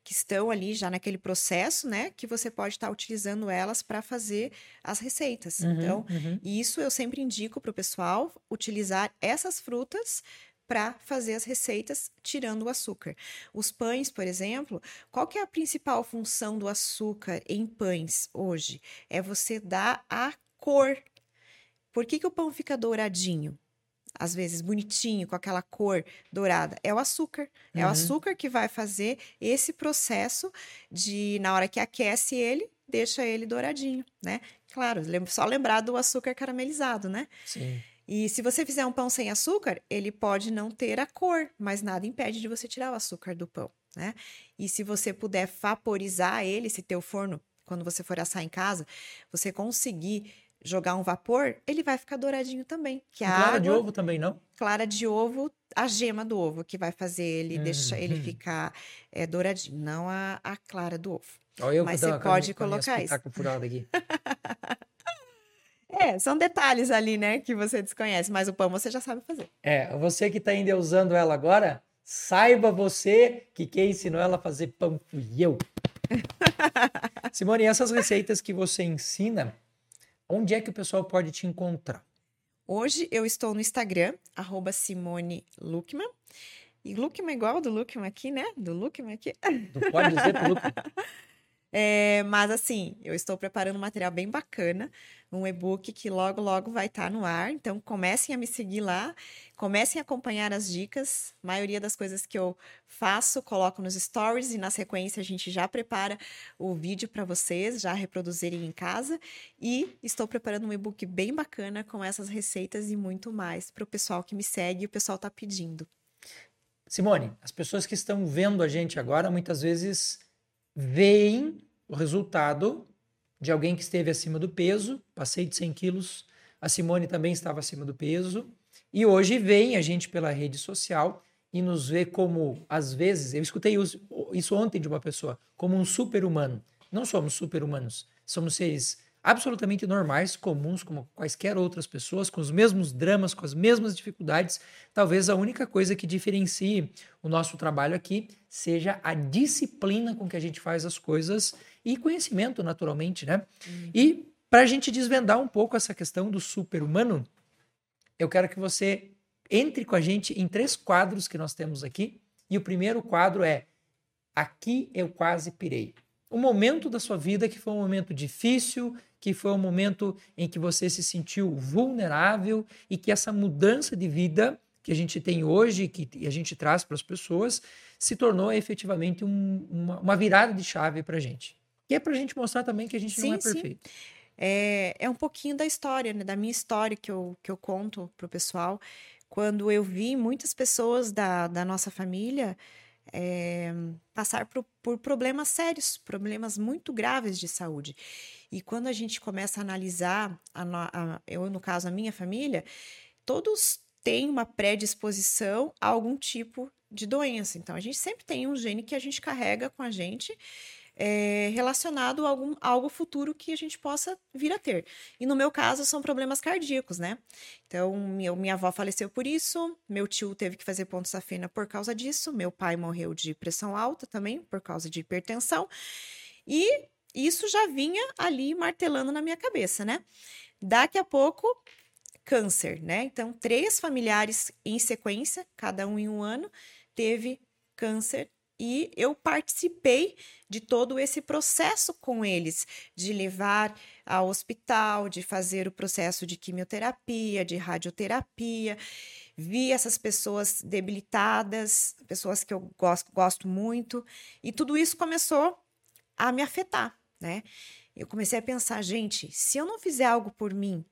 Speaker 2: que estão ali já naquele processo, né? Que você pode estar tá utilizando elas para fazer as receitas. Uhum, então, uhum. isso eu sempre indico para o pessoal utilizar essas frutas para fazer as receitas tirando o açúcar. Os pães, por exemplo, qual que é a principal função do açúcar em pães hoje? É você dar a cor. Por que, que o pão fica douradinho? às vezes bonitinho, com aquela cor dourada, é o açúcar. Uhum. É o uhum. açúcar que vai fazer esse processo de, na hora que aquece ele, deixa ele douradinho, né? Claro, só lembrar do açúcar caramelizado, né?
Speaker 1: Sim.
Speaker 2: E se você fizer um pão sem açúcar, ele pode não ter a cor, mas nada impede de você tirar o açúcar do pão, né? E se você puder vaporizar ele, se teu forno, quando você for assar em casa, você conseguir jogar um vapor, ele vai ficar douradinho também. Que a
Speaker 1: clara
Speaker 2: água,
Speaker 1: de ovo também, não?
Speaker 2: Clara de ovo, a gema do ovo, que vai fazer ele uhum. deixar ele ficar é, douradinho, não a, a clara do ovo.
Speaker 1: eu
Speaker 2: Mas você pode colocar isso.
Speaker 1: aqui.
Speaker 2: é, são detalhes ali, né, que você desconhece, mas o pão você já sabe fazer.
Speaker 1: É, você que está ainda usando ela agora, saiba você que quem ensinou ela a fazer pão fui eu. Simone, essas receitas que você ensina, Onde é que o pessoal pode te encontrar?
Speaker 2: Hoje eu estou no Instagram, arroba Simone Luckman. E Luckman é igual do Luckman aqui, né? Do Luckman aqui.
Speaker 1: Tu pode dizer pro Luckman.
Speaker 2: É, mas assim, eu estou preparando um material bem bacana, um e-book que logo, logo vai estar tá no ar. Então, comecem a me seguir lá, comecem a acompanhar as dicas. A maioria das coisas que eu faço, coloco nos stories e na sequência a gente já prepara o vídeo para vocês já reproduzirem em casa. E estou preparando um e-book bem bacana com essas receitas e muito mais para o pessoal que me segue e o pessoal está pedindo.
Speaker 1: Simone, as pessoas que estão vendo a gente agora muitas vezes veem o resultado de alguém que esteve acima do peso, passei de 100 quilos, a Simone também estava acima do peso, e hoje vem a gente pela rede social e nos vê como, às vezes, eu escutei isso ontem de uma pessoa, como um super-humano. Não somos super-humanos, somos seres absolutamente normais, comuns, como quaisquer outras pessoas, com os mesmos dramas, com as mesmas dificuldades. Talvez a única coisa que diferencie o nosso trabalho aqui seja a disciplina com que a gente faz as coisas e conhecimento, naturalmente, né? Uhum. E para a gente desvendar um pouco essa questão do super-humano, eu quero que você entre com a gente em três quadros que nós temos aqui. E o primeiro quadro é Aqui eu quase pirei. Um momento da sua vida que foi um momento difícil, que foi um momento em que você se sentiu vulnerável e que essa mudança de vida que a gente tem hoje, que a gente traz para as pessoas, se tornou efetivamente um, uma, uma, virada de chave para a gente. E é para a gente mostrar também que a gente sim, não é perfeito.
Speaker 2: É, é um pouquinho da história, né? da minha história que eu, que eu conto para o pessoal. Quando eu vi muitas pessoas da, da nossa família é, passar por, por problemas sérios, problemas muito graves de saúde. E quando a gente começa a analisar, a, a, eu, no caso, a minha família, todos têm uma predisposição a algum tipo de doença. Então, a gente sempre tem um gene que a gente carrega com a gente é, relacionado a algum, algo futuro que a gente possa vir a ter. E no meu caso, são problemas cardíacos, né? Então, minha, minha avó faleceu por isso, meu tio teve que fazer ponto safena por causa disso, meu pai morreu de pressão alta também, por causa de hipertensão. E isso já vinha ali martelando na minha cabeça, né? Daqui a pouco, câncer, né? Então, três familiares em sequência, cada um em um ano, teve câncer e eu participei de todo esse processo com eles, de levar ao hospital, de fazer o processo de quimioterapia, de radioterapia. Vi essas pessoas debilitadas, pessoas que eu gosto, gosto muito, e tudo isso começou a me afetar, né? Eu comecei a pensar, gente, se eu não fizer algo por mim,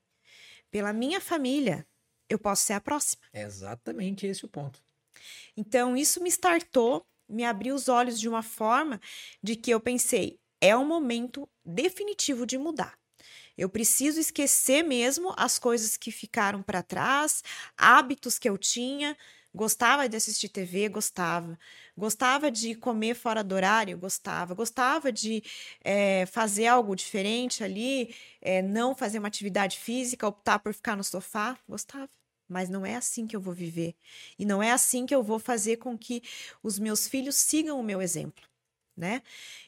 Speaker 2: pela minha família, eu posso ser a próxima.
Speaker 1: É exatamente esse o ponto.
Speaker 2: Então, isso me startou me abriu os olhos de uma forma de que eu pensei, é o momento definitivo de mudar. Eu preciso esquecer mesmo as coisas que ficaram para trás, hábitos que eu tinha. Gostava de assistir TV, gostava. Gostava de comer fora do horário, gostava. Gostava de é, fazer algo diferente ali, é, não fazer uma atividade física, optar por ficar no sofá, gostava. Mas não é assim que eu vou viver. E não é assim que eu vou fazer com que os meus filhos sigam o meu exemplo né?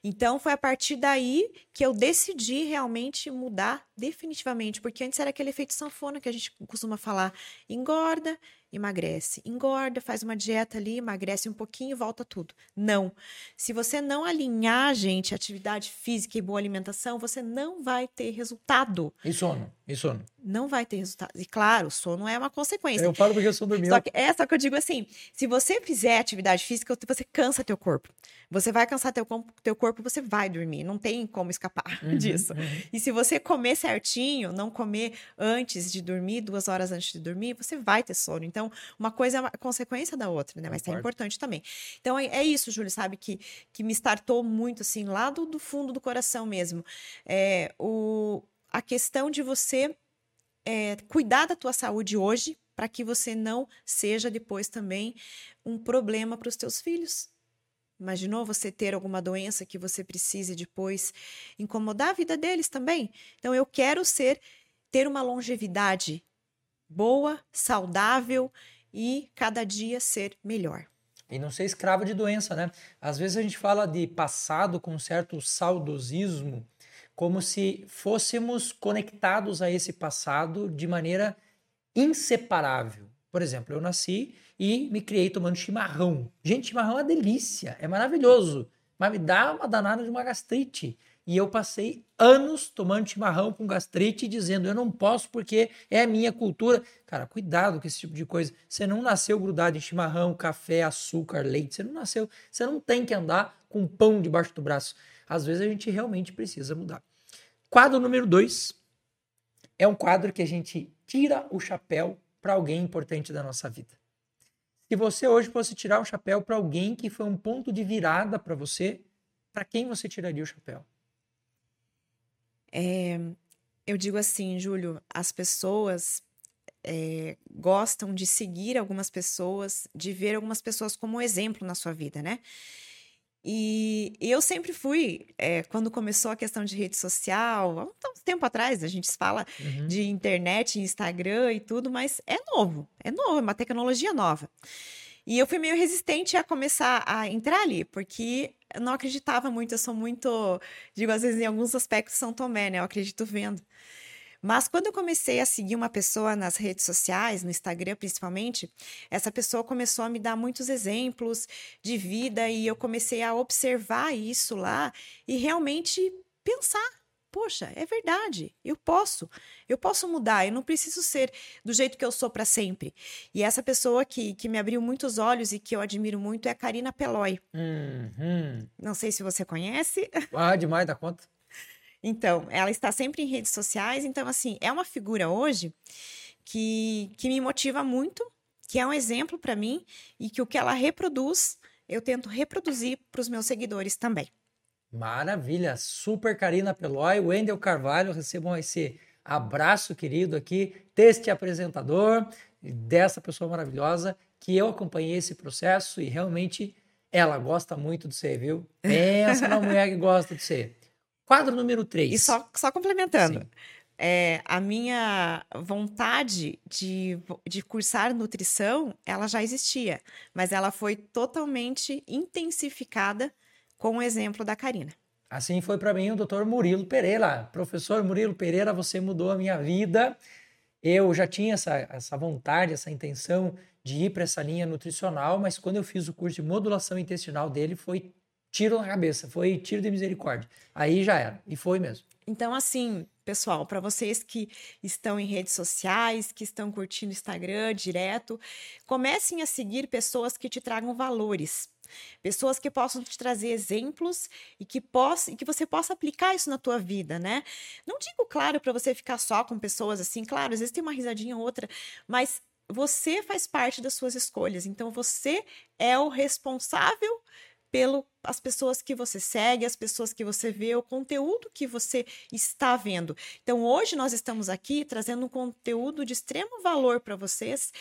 Speaker 2: Então foi a partir daí que eu decidi realmente mudar definitivamente, porque antes era aquele efeito sanfona que a gente costuma falar, engorda, emagrece, engorda, faz uma dieta ali, emagrece um pouquinho, volta tudo. Não. Se você não alinhar, gente, atividade física e boa alimentação, você não vai ter resultado.
Speaker 1: E sono? Sono?
Speaker 2: Não vai ter resultado. E claro, sono é uma consequência.
Speaker 1: Eu falo porque eu sou dormindo.
Speaker 2: Só que, é, só que eu digo assim, se você fizer atividade física, você cansa teu corpo. Você vai cansar teu, teu corpo, você vai dormir. Não tem como escapar uhum, disso. Uhum. E se você comer certinho, não comer antes de dormir, duas horas antes de dormir, você vai ter sono. Então, uma coisa é uma consequência da outra, né? Mas é importante também. Então, é, é, isso, Júlio, sabe? Que, que me startou muito, assim, lá do, do fundo do coração mesmo. É, o, a questão de você é, cuidar da tua saúde hoje, para que você não seja depois também um problema para os teus filhos. Imaginou você ter alguma doença que você precise depois incomodar a vida deles também? Então eu quero ser ter uma longevidade boa, saudável e cada dia ser melhor.
Speaker 1: E não ser escravo de doença, né? Às vezes a gente fala de passado com certo saudosismo, como se fôssemos conectados a esse passado de maneira inseparável. Por exemplo, eu nasci e me criei tomando chimarrão. Gente, chimarrão é uma delícia, é maravilhoso, mas me dá uma danada de uma gastrite. E eu passei anos tomando chimarrão com gastrite, dizendo eu não posso porque é a minha cultura. Cara, cuidado com esse tipo de coisa. Você não nasceu grudado em chimarrão, café, açúcar, leite. Você não nasceu. Você não tem que andar com pão debaixo do braço. Às vezes a gente realmente precisa mudar. Quadro número dois é um quadro que a gente tira o chapéu para alguém importante da nossa vida. Se você hoje fosse tirar o chapéu para alguém que foi um ponto de virada para você, para quem você tiraria o chapéu?
Speaker 2: É, eu digo assim, Júlio, as pessoas é, gostam de seguir algumas pessoas, de ver algumas pessoas como exemplo na sua vida, né? E, eu sempre fui, é, quando começou a questão de rede social, há um tempo atrás, a gente fala uhum. de internet, Instagram e tudo, mas é novo, é novo, é uma tecnologia nova. E eu fui meio resistente a começar a entrar ali, porque eu não acreditava muito, eu sou muito, digo às vezes em alguns aspectos São Tomé, né? Eu acredito vendo. Mas quando eu comecei a seguir uma pessoa nas redes sociais, no Instagram principalmente, essa pessoa começou a me dar muitos exemplos de vida e eu comecei a observar isso lá e realmente pensar poxa, é verdade, eu posso, eu posso mudar, eu não preciso ser do jeito que eu sou para sempre. E essa pessoa que, que me abriu muitos olhos e que eu admiro muito é a Karina Peloy. Uhum. Não sei se você conhece.
Speaker 1: Ah, demais da conta.
Speaker 2: Então, ela está sempre em redes sociais, então, assim, é uma figura hoje que, que me motiva muito, que é um exemplo para mim e que o que ela reproduz, eu tento reproduzir para os meus seguidores também.
Speaker 1: Maravilha, super Karina Peloy, Wendel Carvalho, recebam esse abraço querido aqui deste apresentador, dessa pessoa maravilhosa, que eu acompanhei esse processo e realmente ela gosta muito de você, viu? Pensa na mulher que gosta de você. Quadro número 3.
Speaker 2: E só, só complementando. É, a minha vontade de, de cursar nutrição, ela já existia, mas ela foi totalmente intensificada com o exemplo da Karina.
Speaker 1: Assim foi para mim o doutor Murilo Pereira. Professor Murilo Pereira, você mudou a minha vida. Eu já tinha essa, essa vontade, essa intenção de ir para essa linha nutricional, mas quando eu fiz o curso de modulação intestinal dele, foi tiro na cabeça, foi tiro de misericórdia. Aí já era, e foi mesmo.
Speaker 2: Então, assim, pessoal, para vocês que estão em redes sociais, que estão curtindo Instagram direto, comecem a seguir pessoas que te tragam valores. Pessoas que possam te trazer exemplos e que, possa, e que você possa aplicar isso na tua vida, né? Não digo, claro, para você ficar só com pessoas assim, claro, às vezes tem uma risadinha ou outra, mas você faz parte das suas escolhas. Então, você é o responsável pelo as pessoas que você segue, as pessoas que você vê, o conteúdo que você está vendo. Então, hoje nós estamos aqui trazendo um conteúdo de extremo valor para vocês,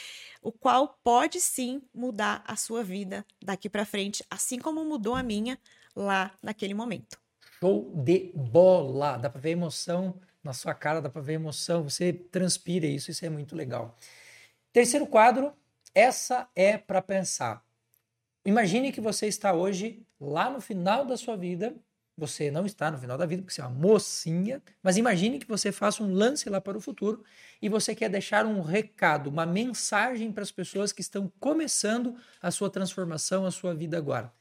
Speaker 2: o qual pode sim mudar a sua vida daqui para frente, assim como mudou a minha lá naquele momento.
Speaker 1: Show de bola! Dá para ver emoção na sua cara, dá para ver emoção, você transpira isso, isso é muito legal. Terceiro quadro, essa é para pensar. Imagine que você está hoje lá no final da sua vida. Você não está no final da vida, porque você é uma mocinha, mas imagine que você faça um lance lá para o futuro e você quer deixar um recado, uma mensagem para as pessoas que estão começando a sua transformação, a sua vida agora.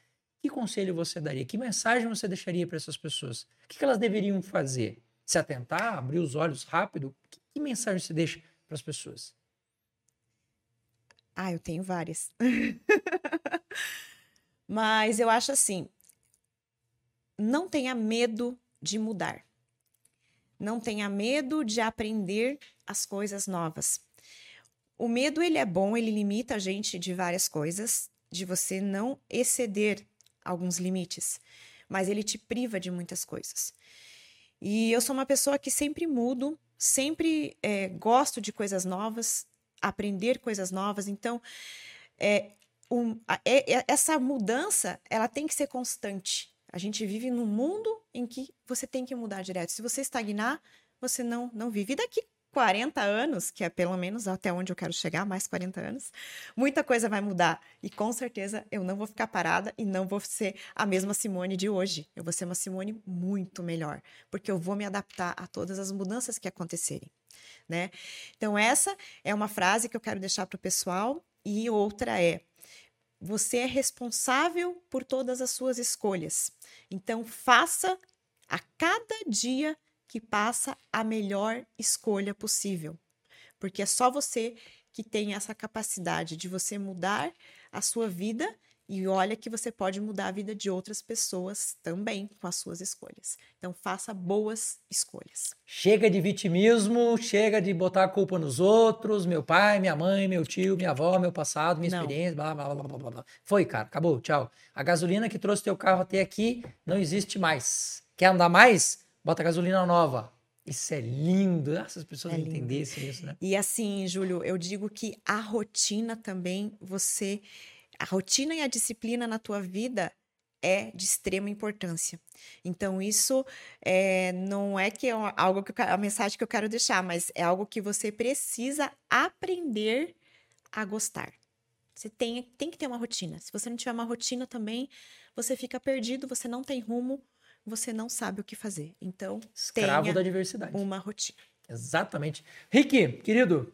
Speaker 1: Que conselho você daria? Que mensagem você deixaria para essas pessoas? O que elas deveriam fazer? Se atentar, abrir os olhos rápido? Que mensagem você deixa para as pessoas?
Speaker 2: Ah, eu tenho várias. Mas eu acho assim: não tenha medo de mudar. Não tenha medo de aprender as coisas novas. O medo ele é bom, ele limita a gente de várias coisas, de você não exceder alguns limites, mas ele te priva de muitas coisas. E eu sou uma pessoa que sempre mudo, sempre é, gosto de coisas novas, aprender coisas novas. Então, é, um, é, é, essa mudança ela tem que ser constante. A gente vive num mundo em que você tem que mudar direto. Se você estagnar, você não, não vive. E daqui 40 anos, que é pelo menos até onde eu quero chegar, mais 40 anos, muita coisa vai mudar. E com certeza eu não vou ficar parada e não vou ser a mesma Simone de hoje. Eu vou ser uma Simone muito melhor, porque eu vou me adaptar a todas as mudanças que acontecerem. Né? Então, essa é uma frase que eu quero deixar para o pessoal, e outra é: você é responsável por todas as suas escolhas. Então, faça a cada dia que passa a melhor escolha possível. Porque é só você que tem essa capacidade de você mudar a sua vida e olha que você pode mudar a vida de outras pessoas também com as suas escolhas. Então faça boas escolhas.
Speaker 1: Chega de vitimismo, chega de botar a culpa nos outros, meu pai, minha mãe, meu tio, minha avó, meu passado, minha não. experiência, blá, blá, blá, blá, blá. Foi, cara, acabou, tchau. A gasolina que trouxe teu carro até aqui não existe mais. Quer andar mais? Bota gasolina nova. Isso é lindo. Ah, se as pessoas é entendessem isso, né?
Speaker 2: E assim, Júlio, eu digo que a rotina também, você. A rotina e a disciplina na tua vida é de extrema importância. Então, isso é, não é que é algo que eu, a mensagem que eu quero deixar, mas é algo que você precisa aprender a gostar. Você tem, tem que ter uma rotina. Se você não tiver uma rotina também, você fica perdido, você não tem rumo, você não sabe o que fazer. Então,
Speaker 1: escravo tenha da diversidade.
Speaker 2: Uma rotina.
Speaker 1: Exatamente. Rick, querido,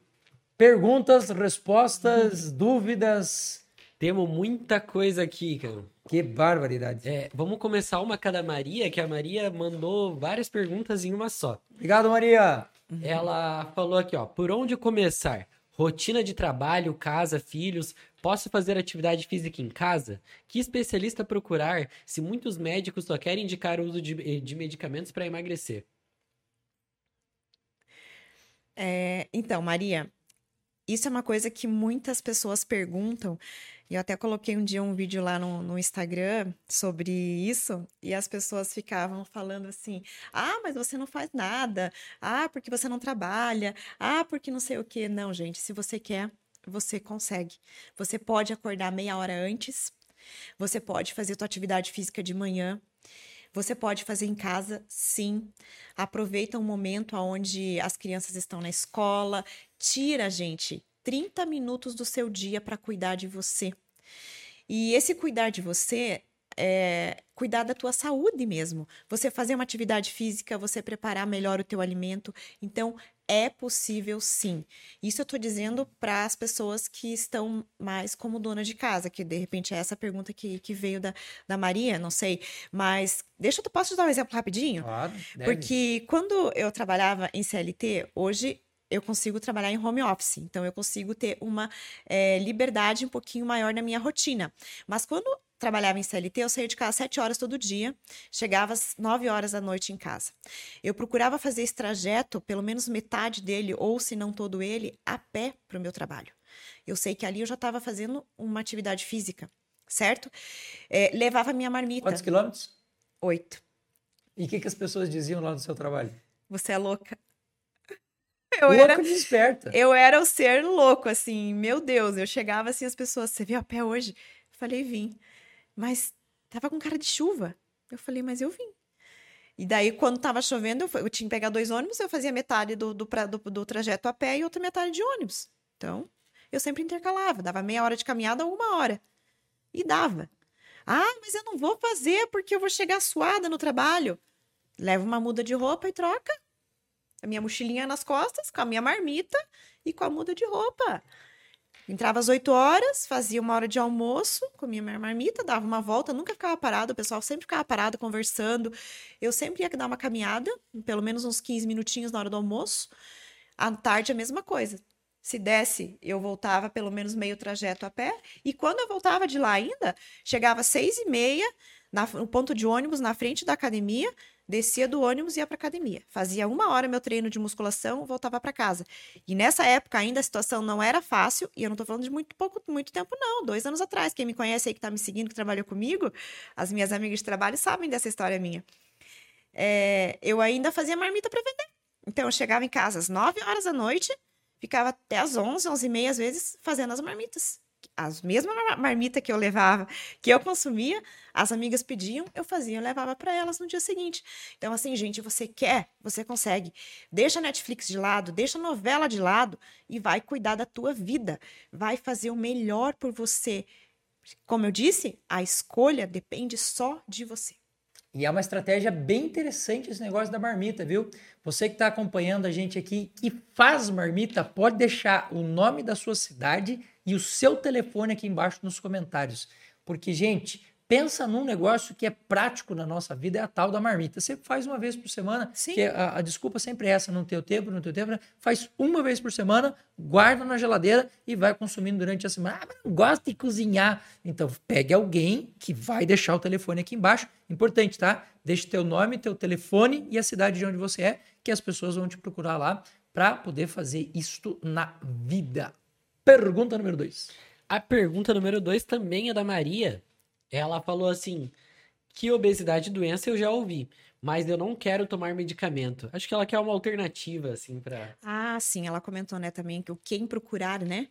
Speaker 1: perguntas, respostas, uhum. dúvidas.
Speaker 3: Temos muita coisa aqui, cara.
Speaker 1: Que barbaridade.
Speaker 3: É, vamos começar uma cada Maria, que a Maria mandou várias perguntas em uma só.
Speaker 1: Obrigado, Maria.
Speaker 3: Ela falou aqui, ó, por onde começar? Rotina de trabalho, casa, filhos, Posso fazer atividade física em casa? Que especialista procurar se muitos médicos só querem indicar o uso de, eh, de medicamentos para emagrecer?
Speaker 2: É, então, Maria, isso é uma coisa que muitas pessoas perguntam. Eu até coloquei um dia um vídeo lá no, no, Instagram sobre isso, e as pessoas ficavam falando assim: ah, mas você não faz nada, ah, porque você não trabalha, ah, porque não sei o quê. Não, gente, se você quer, você consegue. Você pode acordar meia hora antes, você pode fazer sua atividade física de manhã, você pode fazer em casa, sim. Aproveita um momento onde as crianças estão na escola, tira, gente, 30 minutos do seu dia para cuidar de você. E esse cuidar de você é cuidar da tua saúde mesmo. Você fazer uma atividade física, você preparar melhor o teu alimento. Então, é possível sim. Isso eu estou dizendo para as pessoas que estão mais como dona de casa, que de repente é essa pergunta que, que veio da, da Maria, não sei. Mas deixa eu posso te dar um exemplo rapidinho?
Speaker 1: Claro.
Speaker 2: Deve. Porque quando eu trabalhava em CLT, hoje eu consigo trabalhar em home office, então eu consigo ter uma é, liberdade um pouquinho maior na minha rotina. Mas quando trabalhava em CLT, eu saía de casa às 7 horas todo dia, chegava às 9 horas da noite em casa. Eu procurava fazer esse trajeto, pelo menos metade dele, ou se não todo ele, a pé para o meu trabalho. Eu sei que ali eu já estava fazendo uma atividade física. certo? É, levava minha marmita.
Speaker 1: Quantos quilômetros?
Speaker 2: Oito.
Speaker 1: E o que, que as pessoas diziam lá no seu trabalho?
Speaker 2: Você é louca. Eu
Speaker 1: Louco
Speaker 2: era,
Speaker 1: desperta.
Speaker 2: eu era o ser louco, assim, meu Deus. Eu chegava assim, as pessoas, você veio a pé hoje? Eu falei, vim. Mas tava com cara de chuva. Eu falei, mas eu vim. E daí, quando tava chovendo, eu, eu tinha que pegar dois ônibus, eu fazia metade do, do, pra- do, do trajeto a pé e outra metade de ônibus. Então, eu sempre intercalava, dava meia hora de caminhada ou uma hora. E dava. Ah, mas eu não vou fazer porque eu vou chegar suada no trabalho. Leva uma muda de roupa e troca. A minha mochilinha nas costas, com a minha marmita e com a muda de roupa. Entrava às 8 horas, fazia uma hora de almoço, comia minha marmita, dava uma volta, nunca ficava parado, o pessoal sempre ficava parado conversando. Eu sempre ia dar uma caminhada, pelo menos uns 15 minutinhos na hora do almoço. À tarde, a mesma coisa. Se desse, eu voltava pelo menos meio trajeto a pé. E quando eu voltava de lá ainda, chegava às seis e meia, na- no ponto de ônibus, na frente da academia, descia do ônibus e ia para academia. Fazia uma hora meu treino de musculação, voltava para casa. E nessa época ainda a situação não era fácil, e eu não tô falando de muito pouco, muito tempo, não. Dois anos atrás. Quem me conhece aí que tá me seguindo, que trabalhou comigo, as minhas amigas de trabalho sabem dessa história minha. É, eu ainda fazia marmita para vender. Então eu chegava em casa às 9 horas da noite, ficava até às 11, 11 e meia às vezes fazendo as marmitas. As mesmas mar- marmita que eu levava, que eu consumia, as amigas pediam, eu fazia, eu levava para elas no dia seguinte. Então assim, gente, você quer, você consegue. Deixa a Netflix de lado, deixa a novela de lado e vai cuidar da tua vida. Vai fazer o melhor por você. Como eu disse, a escolha depende só de você.
Speaker 1: E é uma estratégia bem interessante esse negócio da marmita, viu? Você que está acompanhando a gente aqui que faz marmita, pode deixar o nome da sua cidade e o seu telefone aqui embaixo nos comentários. Porque, gente, pensa num negócio que é prático na nossa vida, é a tal da marmita. Você faz uma vez por semana,
Speaker 2: Sim.
Speaker 1: que a, a desculpa sempre é essa, não tem o tempo, não tem o tempo, né? faz uma vez por semana, guarda na geladeira e vai consumindo durante a semana. Ah, mas não gosta de cozinhar. Então, pegue alguém que vai deixar o telefone aqui embaixo. Importante, tá? Deixe teu nome, teu telefone e a cidade de onde você é, que as pessoas vão te procurar lá para poder fazer isto na vida. Pergunta número 2.
Speaker 3: A pergunta número dois também é da Maria. Ela falou assim: que obesidade e doença eu já ouvi, mas eu não quero tomar medicamento. Acho que ela quer uma alternativa, assim, pra.
Speaker 2: Ah, sim, ela comentou, né, também que o quem procurar, né,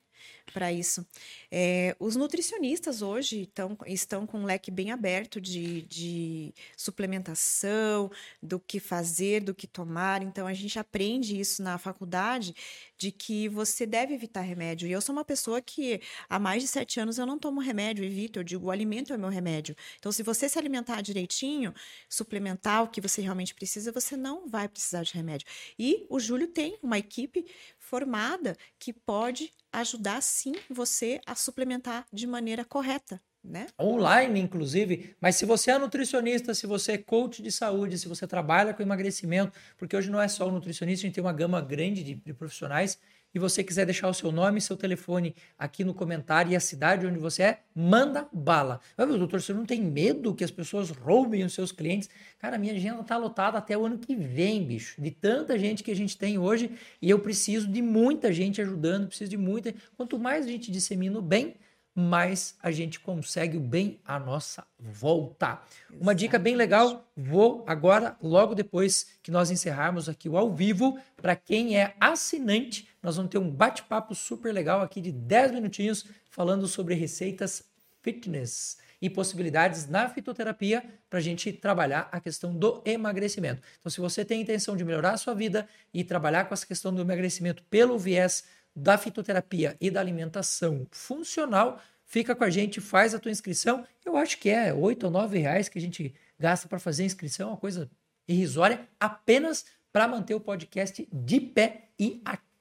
Speaker 2: para isso. É, os nutricionistas hoje tão, estão com um leque bem aberto de, de suplementação, do que fazer, do que tomar. Então, a gente aprende isso na faculdade, de que você deve evitar remédio. E eu sou uma pessoa que há mais de sete anos eu não tomo remédio, evito. Eu digo, o alimento é o meu remédio. Então, se você se alimentar direitinho, suplementar o que você realmente precisa, você não vai precisar de remédio. E o Júlio tem uma equipe formada que pode ajudar sim você a suplementar de maneira correta, né?
Speaker 1: online, inclusive. Mas se você é nutricionista, se você é coach de saúde, se você trabalha com emagrecimento, porque hoje não é só o nutricionista, a gente tem uma gama grande de, de profissionais. E você quiser deixar o seu nome e seu telefone aqui no comentário e a cidade onde você é, manda bala. Mas, doutor, você não tem medo que as pessoas roubem os seus clientes? Cara, minha agenda tá lotada até o ano que vem, bicho. De tanta gente que a gente tem hoje e eu preciso de muita gente ajudando, preciso de muita. Quanto mais a gente dissemina o bem, mais a gente consegue o bem à nossa volta. Uma dica bem legal, vou agora, logo depois que nós encerrarmos aqui o ao vivo, para quem é assinante, nós vamos ter um bate-papo super legal aqui de 10 minutinhos falando sobre receitas fitness e possibilidades na fitoterapia para a gente trabalhar a questão do emagrecimento. Então, se você tem a intenção de melhorar a sua vida e trabalhar com essa questão do emagrecimento pelo viés da fitoterapia e da alimentação funcional, fica com a gente, faz a tua inscrição. Eu acho que é oito ou nove reais que a gente gasta para fazer a inscrição, uma coisa irrisória, apenas para manter o podcast de pé e ativo.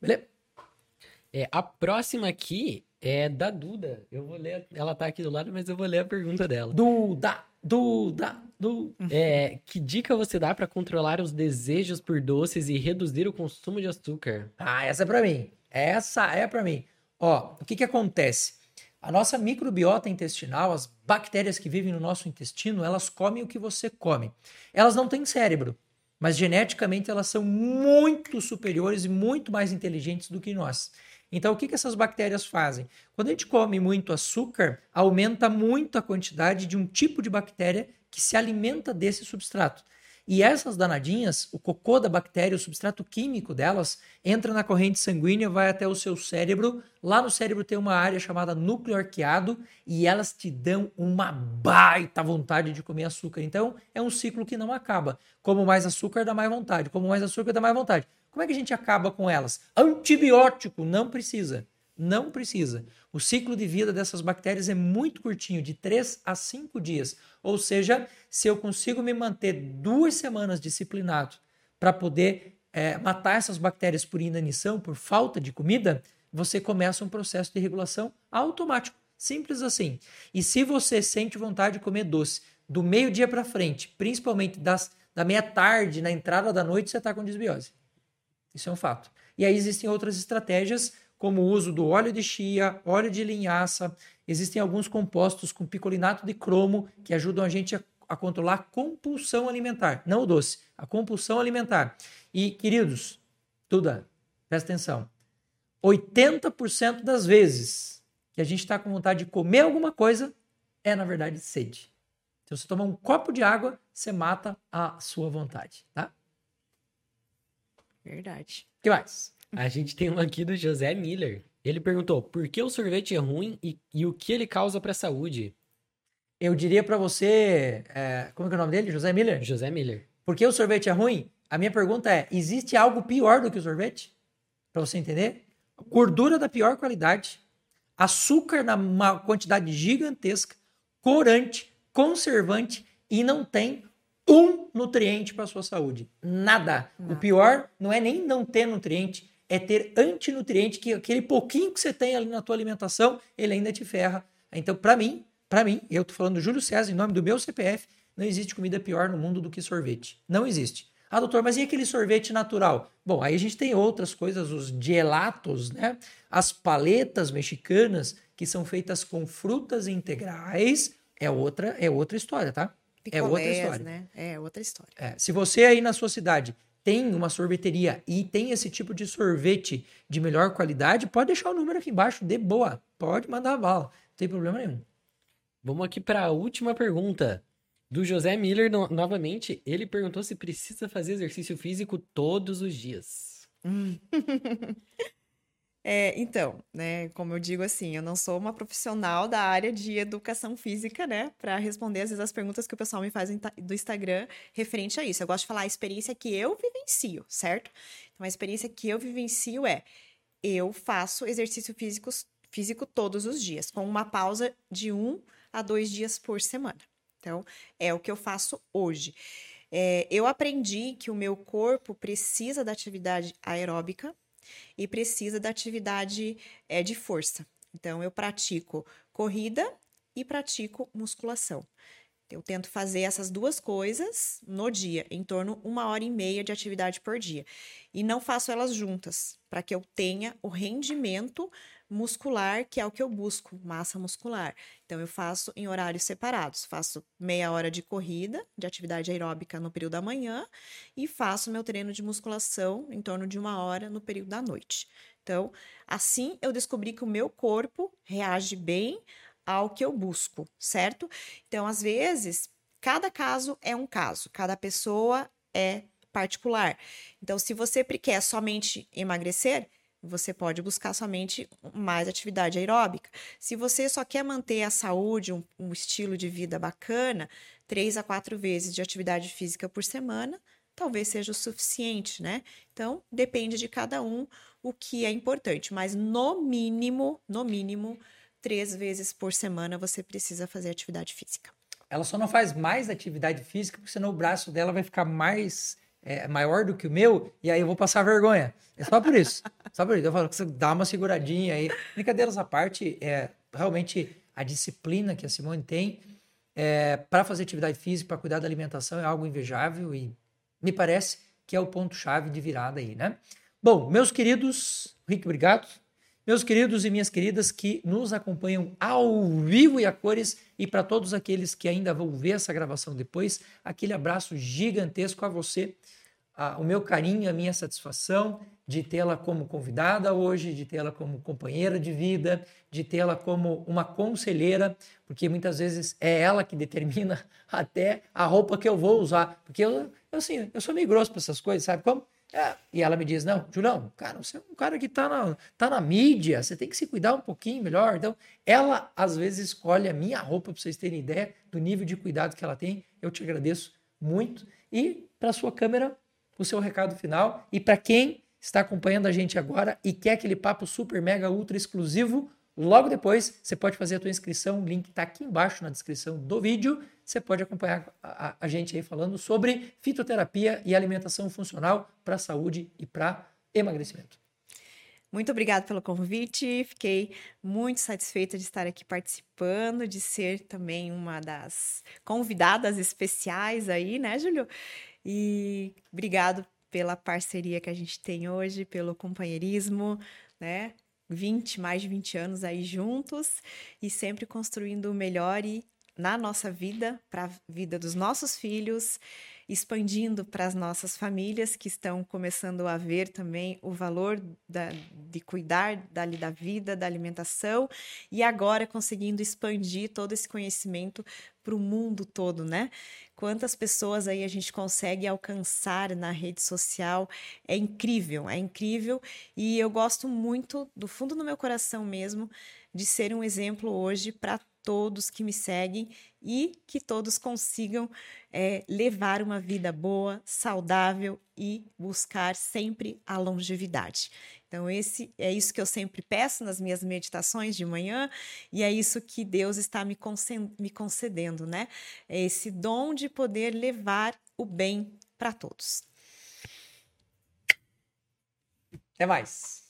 Speaker 1: Beleza?
Speaker 3: É, a próxima aqui é da Duda. Eu vou ler. Ela tá aqui do lado, mas eu vou ler a pergunta dela.
Speaker 1: Duda, Duda, Duda.
Speaker 3: É, que dica você dá para controlar os desejos por doces e reduzir o consumo de açúcar?
Speaker 1: Ah, essa é para mim. Essa é para mim. Ó, o que que acontece? A nossa microbiota intestinal, as bactérias que vivem no nosso intestino, elas comem o que você come. Elas não têm cérebro, mas geneticamente elas são muito superiores e muito mais inteligentes do que nós. Então, o que, que essas bactérias fazem? Quando a gente come muito açúcar, aumenta muito a quantidade de um tipo de bactéria que se alimenta desse substrato. E essas danadinhas, o cocô da bactéria, o substrato químico delas, entra na corrente sanguínea, vai até o seu cérebro. Lá no cérebro tem uma área chamada núcleo arqueado e elas te dão uma baita vontade de comer açúcar. Então, é um ciclo que não acaba. Como mais açúcar, dá mais vontade. Como mais açúcar, dá mais vontade. Como é que a gente acaba com elas? Antibiótico, não precisa. Não precisa. O ciclo de vida dessas bactérias é muito curtinho, de 3 a 5 dias. Ou seja, se eu consigo me manter duas semanas disciplinado para poder é, matar essas bactérias por inanição, por falta de comida, você começa um processo de regulação automático. Simples assim. E se você sente vontade de comer doce do meio-dia para frente, principalmente das, da meia-tarde, na entrada da noite, você está com desbiose. Isso é um fato. E aí existem outras estratégias como o uso do óleo de chia, óleo de linhaça. Existem alguns compostos com picolinato de cromo que ajudam a gente a, a controlar a compulsão alimentar, não o doce, a compulsão alimentar. E, queridos, Tuda, presta atenção. 80% das vezes que a gente está com vontade de comer alguma coisa é, na verdade, sede. Se você tomar um copo de água, você mata a sua vontade, tá?
Speaker 2: Verdade.
Speaker 1: O que mais?
Speaker 3: A gente tem um aqui do José Miller. Ele perguntou por que o sorvete é ruim e, e o que ele causa para a saúde.
Speaker 1: Eu diria para você. É, como é, é o nome dele? José Miller?
Speaker 3: José Miller.
Speaker 1: Por que o sorvete é ruim? A minha pergunta é: existe algo pior do que o sorvete? Para você entender? Gordura da pior qualidade, açúcar na uma quantidade gigantesca, corante, conservante e não tem um nutriente para sua saúde. Nada. Não. O pior não é nem não ter nutriente, é ter antinutriente, que aquele pouquinho que você tem ali na tua alimentação, ele ainda te ferra. Então, para mim, para mim, eu tô falando do Júlio César, em nome do meu CPF, não existe comida pior no mundo do que sorvete. Não existe. Ah, doutor, mas e aquele sorvete natural? Bom, aí a gente tem outras coisas, os gelatos, né? As paletas mexicanas, que são feitas com frutas integrais, é outra, é outra história, tá?
Speaker 2: Picolés, é outra história. Né? É outra história.
Speaker 1: É, se você aí na sua cidade tem uma sorveteria e tem esse tipo de sorvete de melhor qualidade, pode deixar o número aqui embaixo, de boa. Pode mandar a bala, não tem problema nenhum.
Speaker 3: Vamos aqui para a última pergunta. Do José Miller, no, novamente, ele perguntou se precisa fazer exercício físico todos os dias. Hum.
Speaker 2: É, então, né, como eu digo assim, eu não sou uma profissional da área de educação física, né, para responder às vezes as perguntas que o pessoal me faz do Instagram referente a isso. Eu gosto de falar a experiência que eu vivencio, certo? Então, a experiência que eu vivencio é eu faço exercício físico, físico todos os dias, com uma pausa de um a dois dias por semana. Então, é o que eu faço hoje. É, eu aprendi que o meu corpo precisa da atividade aeróbica e precisa da atividade é, de força. Então, eu pratico corrida e pratico musculação. Eu tento fazer essas duas coisas no dia, em torno uma hora e meia de atividade por dia. E não faço elas juntas, para que eu tenha o rendimento muscular, que é o que eu busco, massa muscular. Então, eu faço em horários separados. Faço meia hora de corrida, de atividade aeróbica no período da manhã, e faço meu treino de musculação em torno de uma hora no período da noite. Então, assim eu descobri que o meu corpo reage bem ao que eu busco, certo? Então, às vezes, cada caso é um caso, cada pessoa é particular. Então, se você quer somente emagrecer, você pode buscar somente mais atividade aeróbica. Se você só quer manter a saúde, um, um, estilo de vida bacana, três a quatro vezes de atividade física por semana, talvez seja o suficiente, né? Então, depende de cada um o que é importante, mas no mínimo, no mínimo, três vezes por semana você precisa fazer atividade física.
Speaker 1: Ela só não faz mais atividade física, porque senão o braço dela vai ficar mais é, maior do que o meu, e aí eu vou passar vergonha. É só por isso. só por isso. Eu falo que você dá uma seguradinha aí. Brincadeiras à parte, é, realmente a disciplina que a Simone tem é, para fazer atividade física, para cuidar da alimentação, é algo invejável e me parece que é o ponto-chave de virada aí, né? Bom, meus queridos, Rick, obrigado. Meus queridos e minhas queridas que nos acompanham ao vivo e a cores, e para todos aqueles que ainda vão ver essa gravação depois, aquele abraço gigantesco a você a, o meu carinho, a minha satisfação de tê-la como convidada hoje, de tê-la como companheira de vida, de tê-la como uma conselheira, porque muitas vezes é ela que determina até a roupa que eu vou usar. Porque eu, eu assim, eu sou meio grosso para essas coisas, sabe como? É, e ela me diz: Não, Julião, cara, você é um cara que está na, tá na mídia, você tem que se cuidar um pouquinho melhor. Então, ela às vezes escolhe a minha roupa para vocês terem ideia do nível de cuidado que ela tem. Eu te agradeço muito. E para a sua câmera, o seu recado final. E para quem está acompanhando a gente agora e quer aquele papo super, mega, ultra exclusivo, logo depois você pode fazer a tua inscrição. O link está aqui embaixo na descrição do vídeo você pode acompanhar a, a gente aí falando sobre fitoterapia e alimentação funcional para saúde e para emagrecimento.
Speaker 2: Muito obrigada pelo convite. Fiquei muito satisfeita de estar aqui participando, de ser também uma das convidadas especiais aí, né, Júlio? E obrigado pela parceria que a gente tem hoje, pelo companheirismo, né? 20, mais de 20 anos aí juntos e sempre construindo o melhor e na nossa vida, para a vida dos nossos filhos, expandindo para as nossas famílias que estão começando a ver também o valor da, de cuidar dali da vida, da alimentação, e agora conseguindo expandir todo esse conhecimento para o mundo todo, né? Quantas pessoas aí a gente consegue alcançar na rede social é incrível, é incrível, e eu gosto muito, do fundo do meu coração mesmo, de ser um exemplo hoje para todos que me seguem e que todos consigam é, levar uma vida boa, saudável e buscar sempre a longevidade. Então, esse é isso que eu sempre peço nas minhas meditações de manhã, e é isso que Deus está me concedendo, né? É esse dom de poder levar o bem para todos.
Speaker 1: Até mais.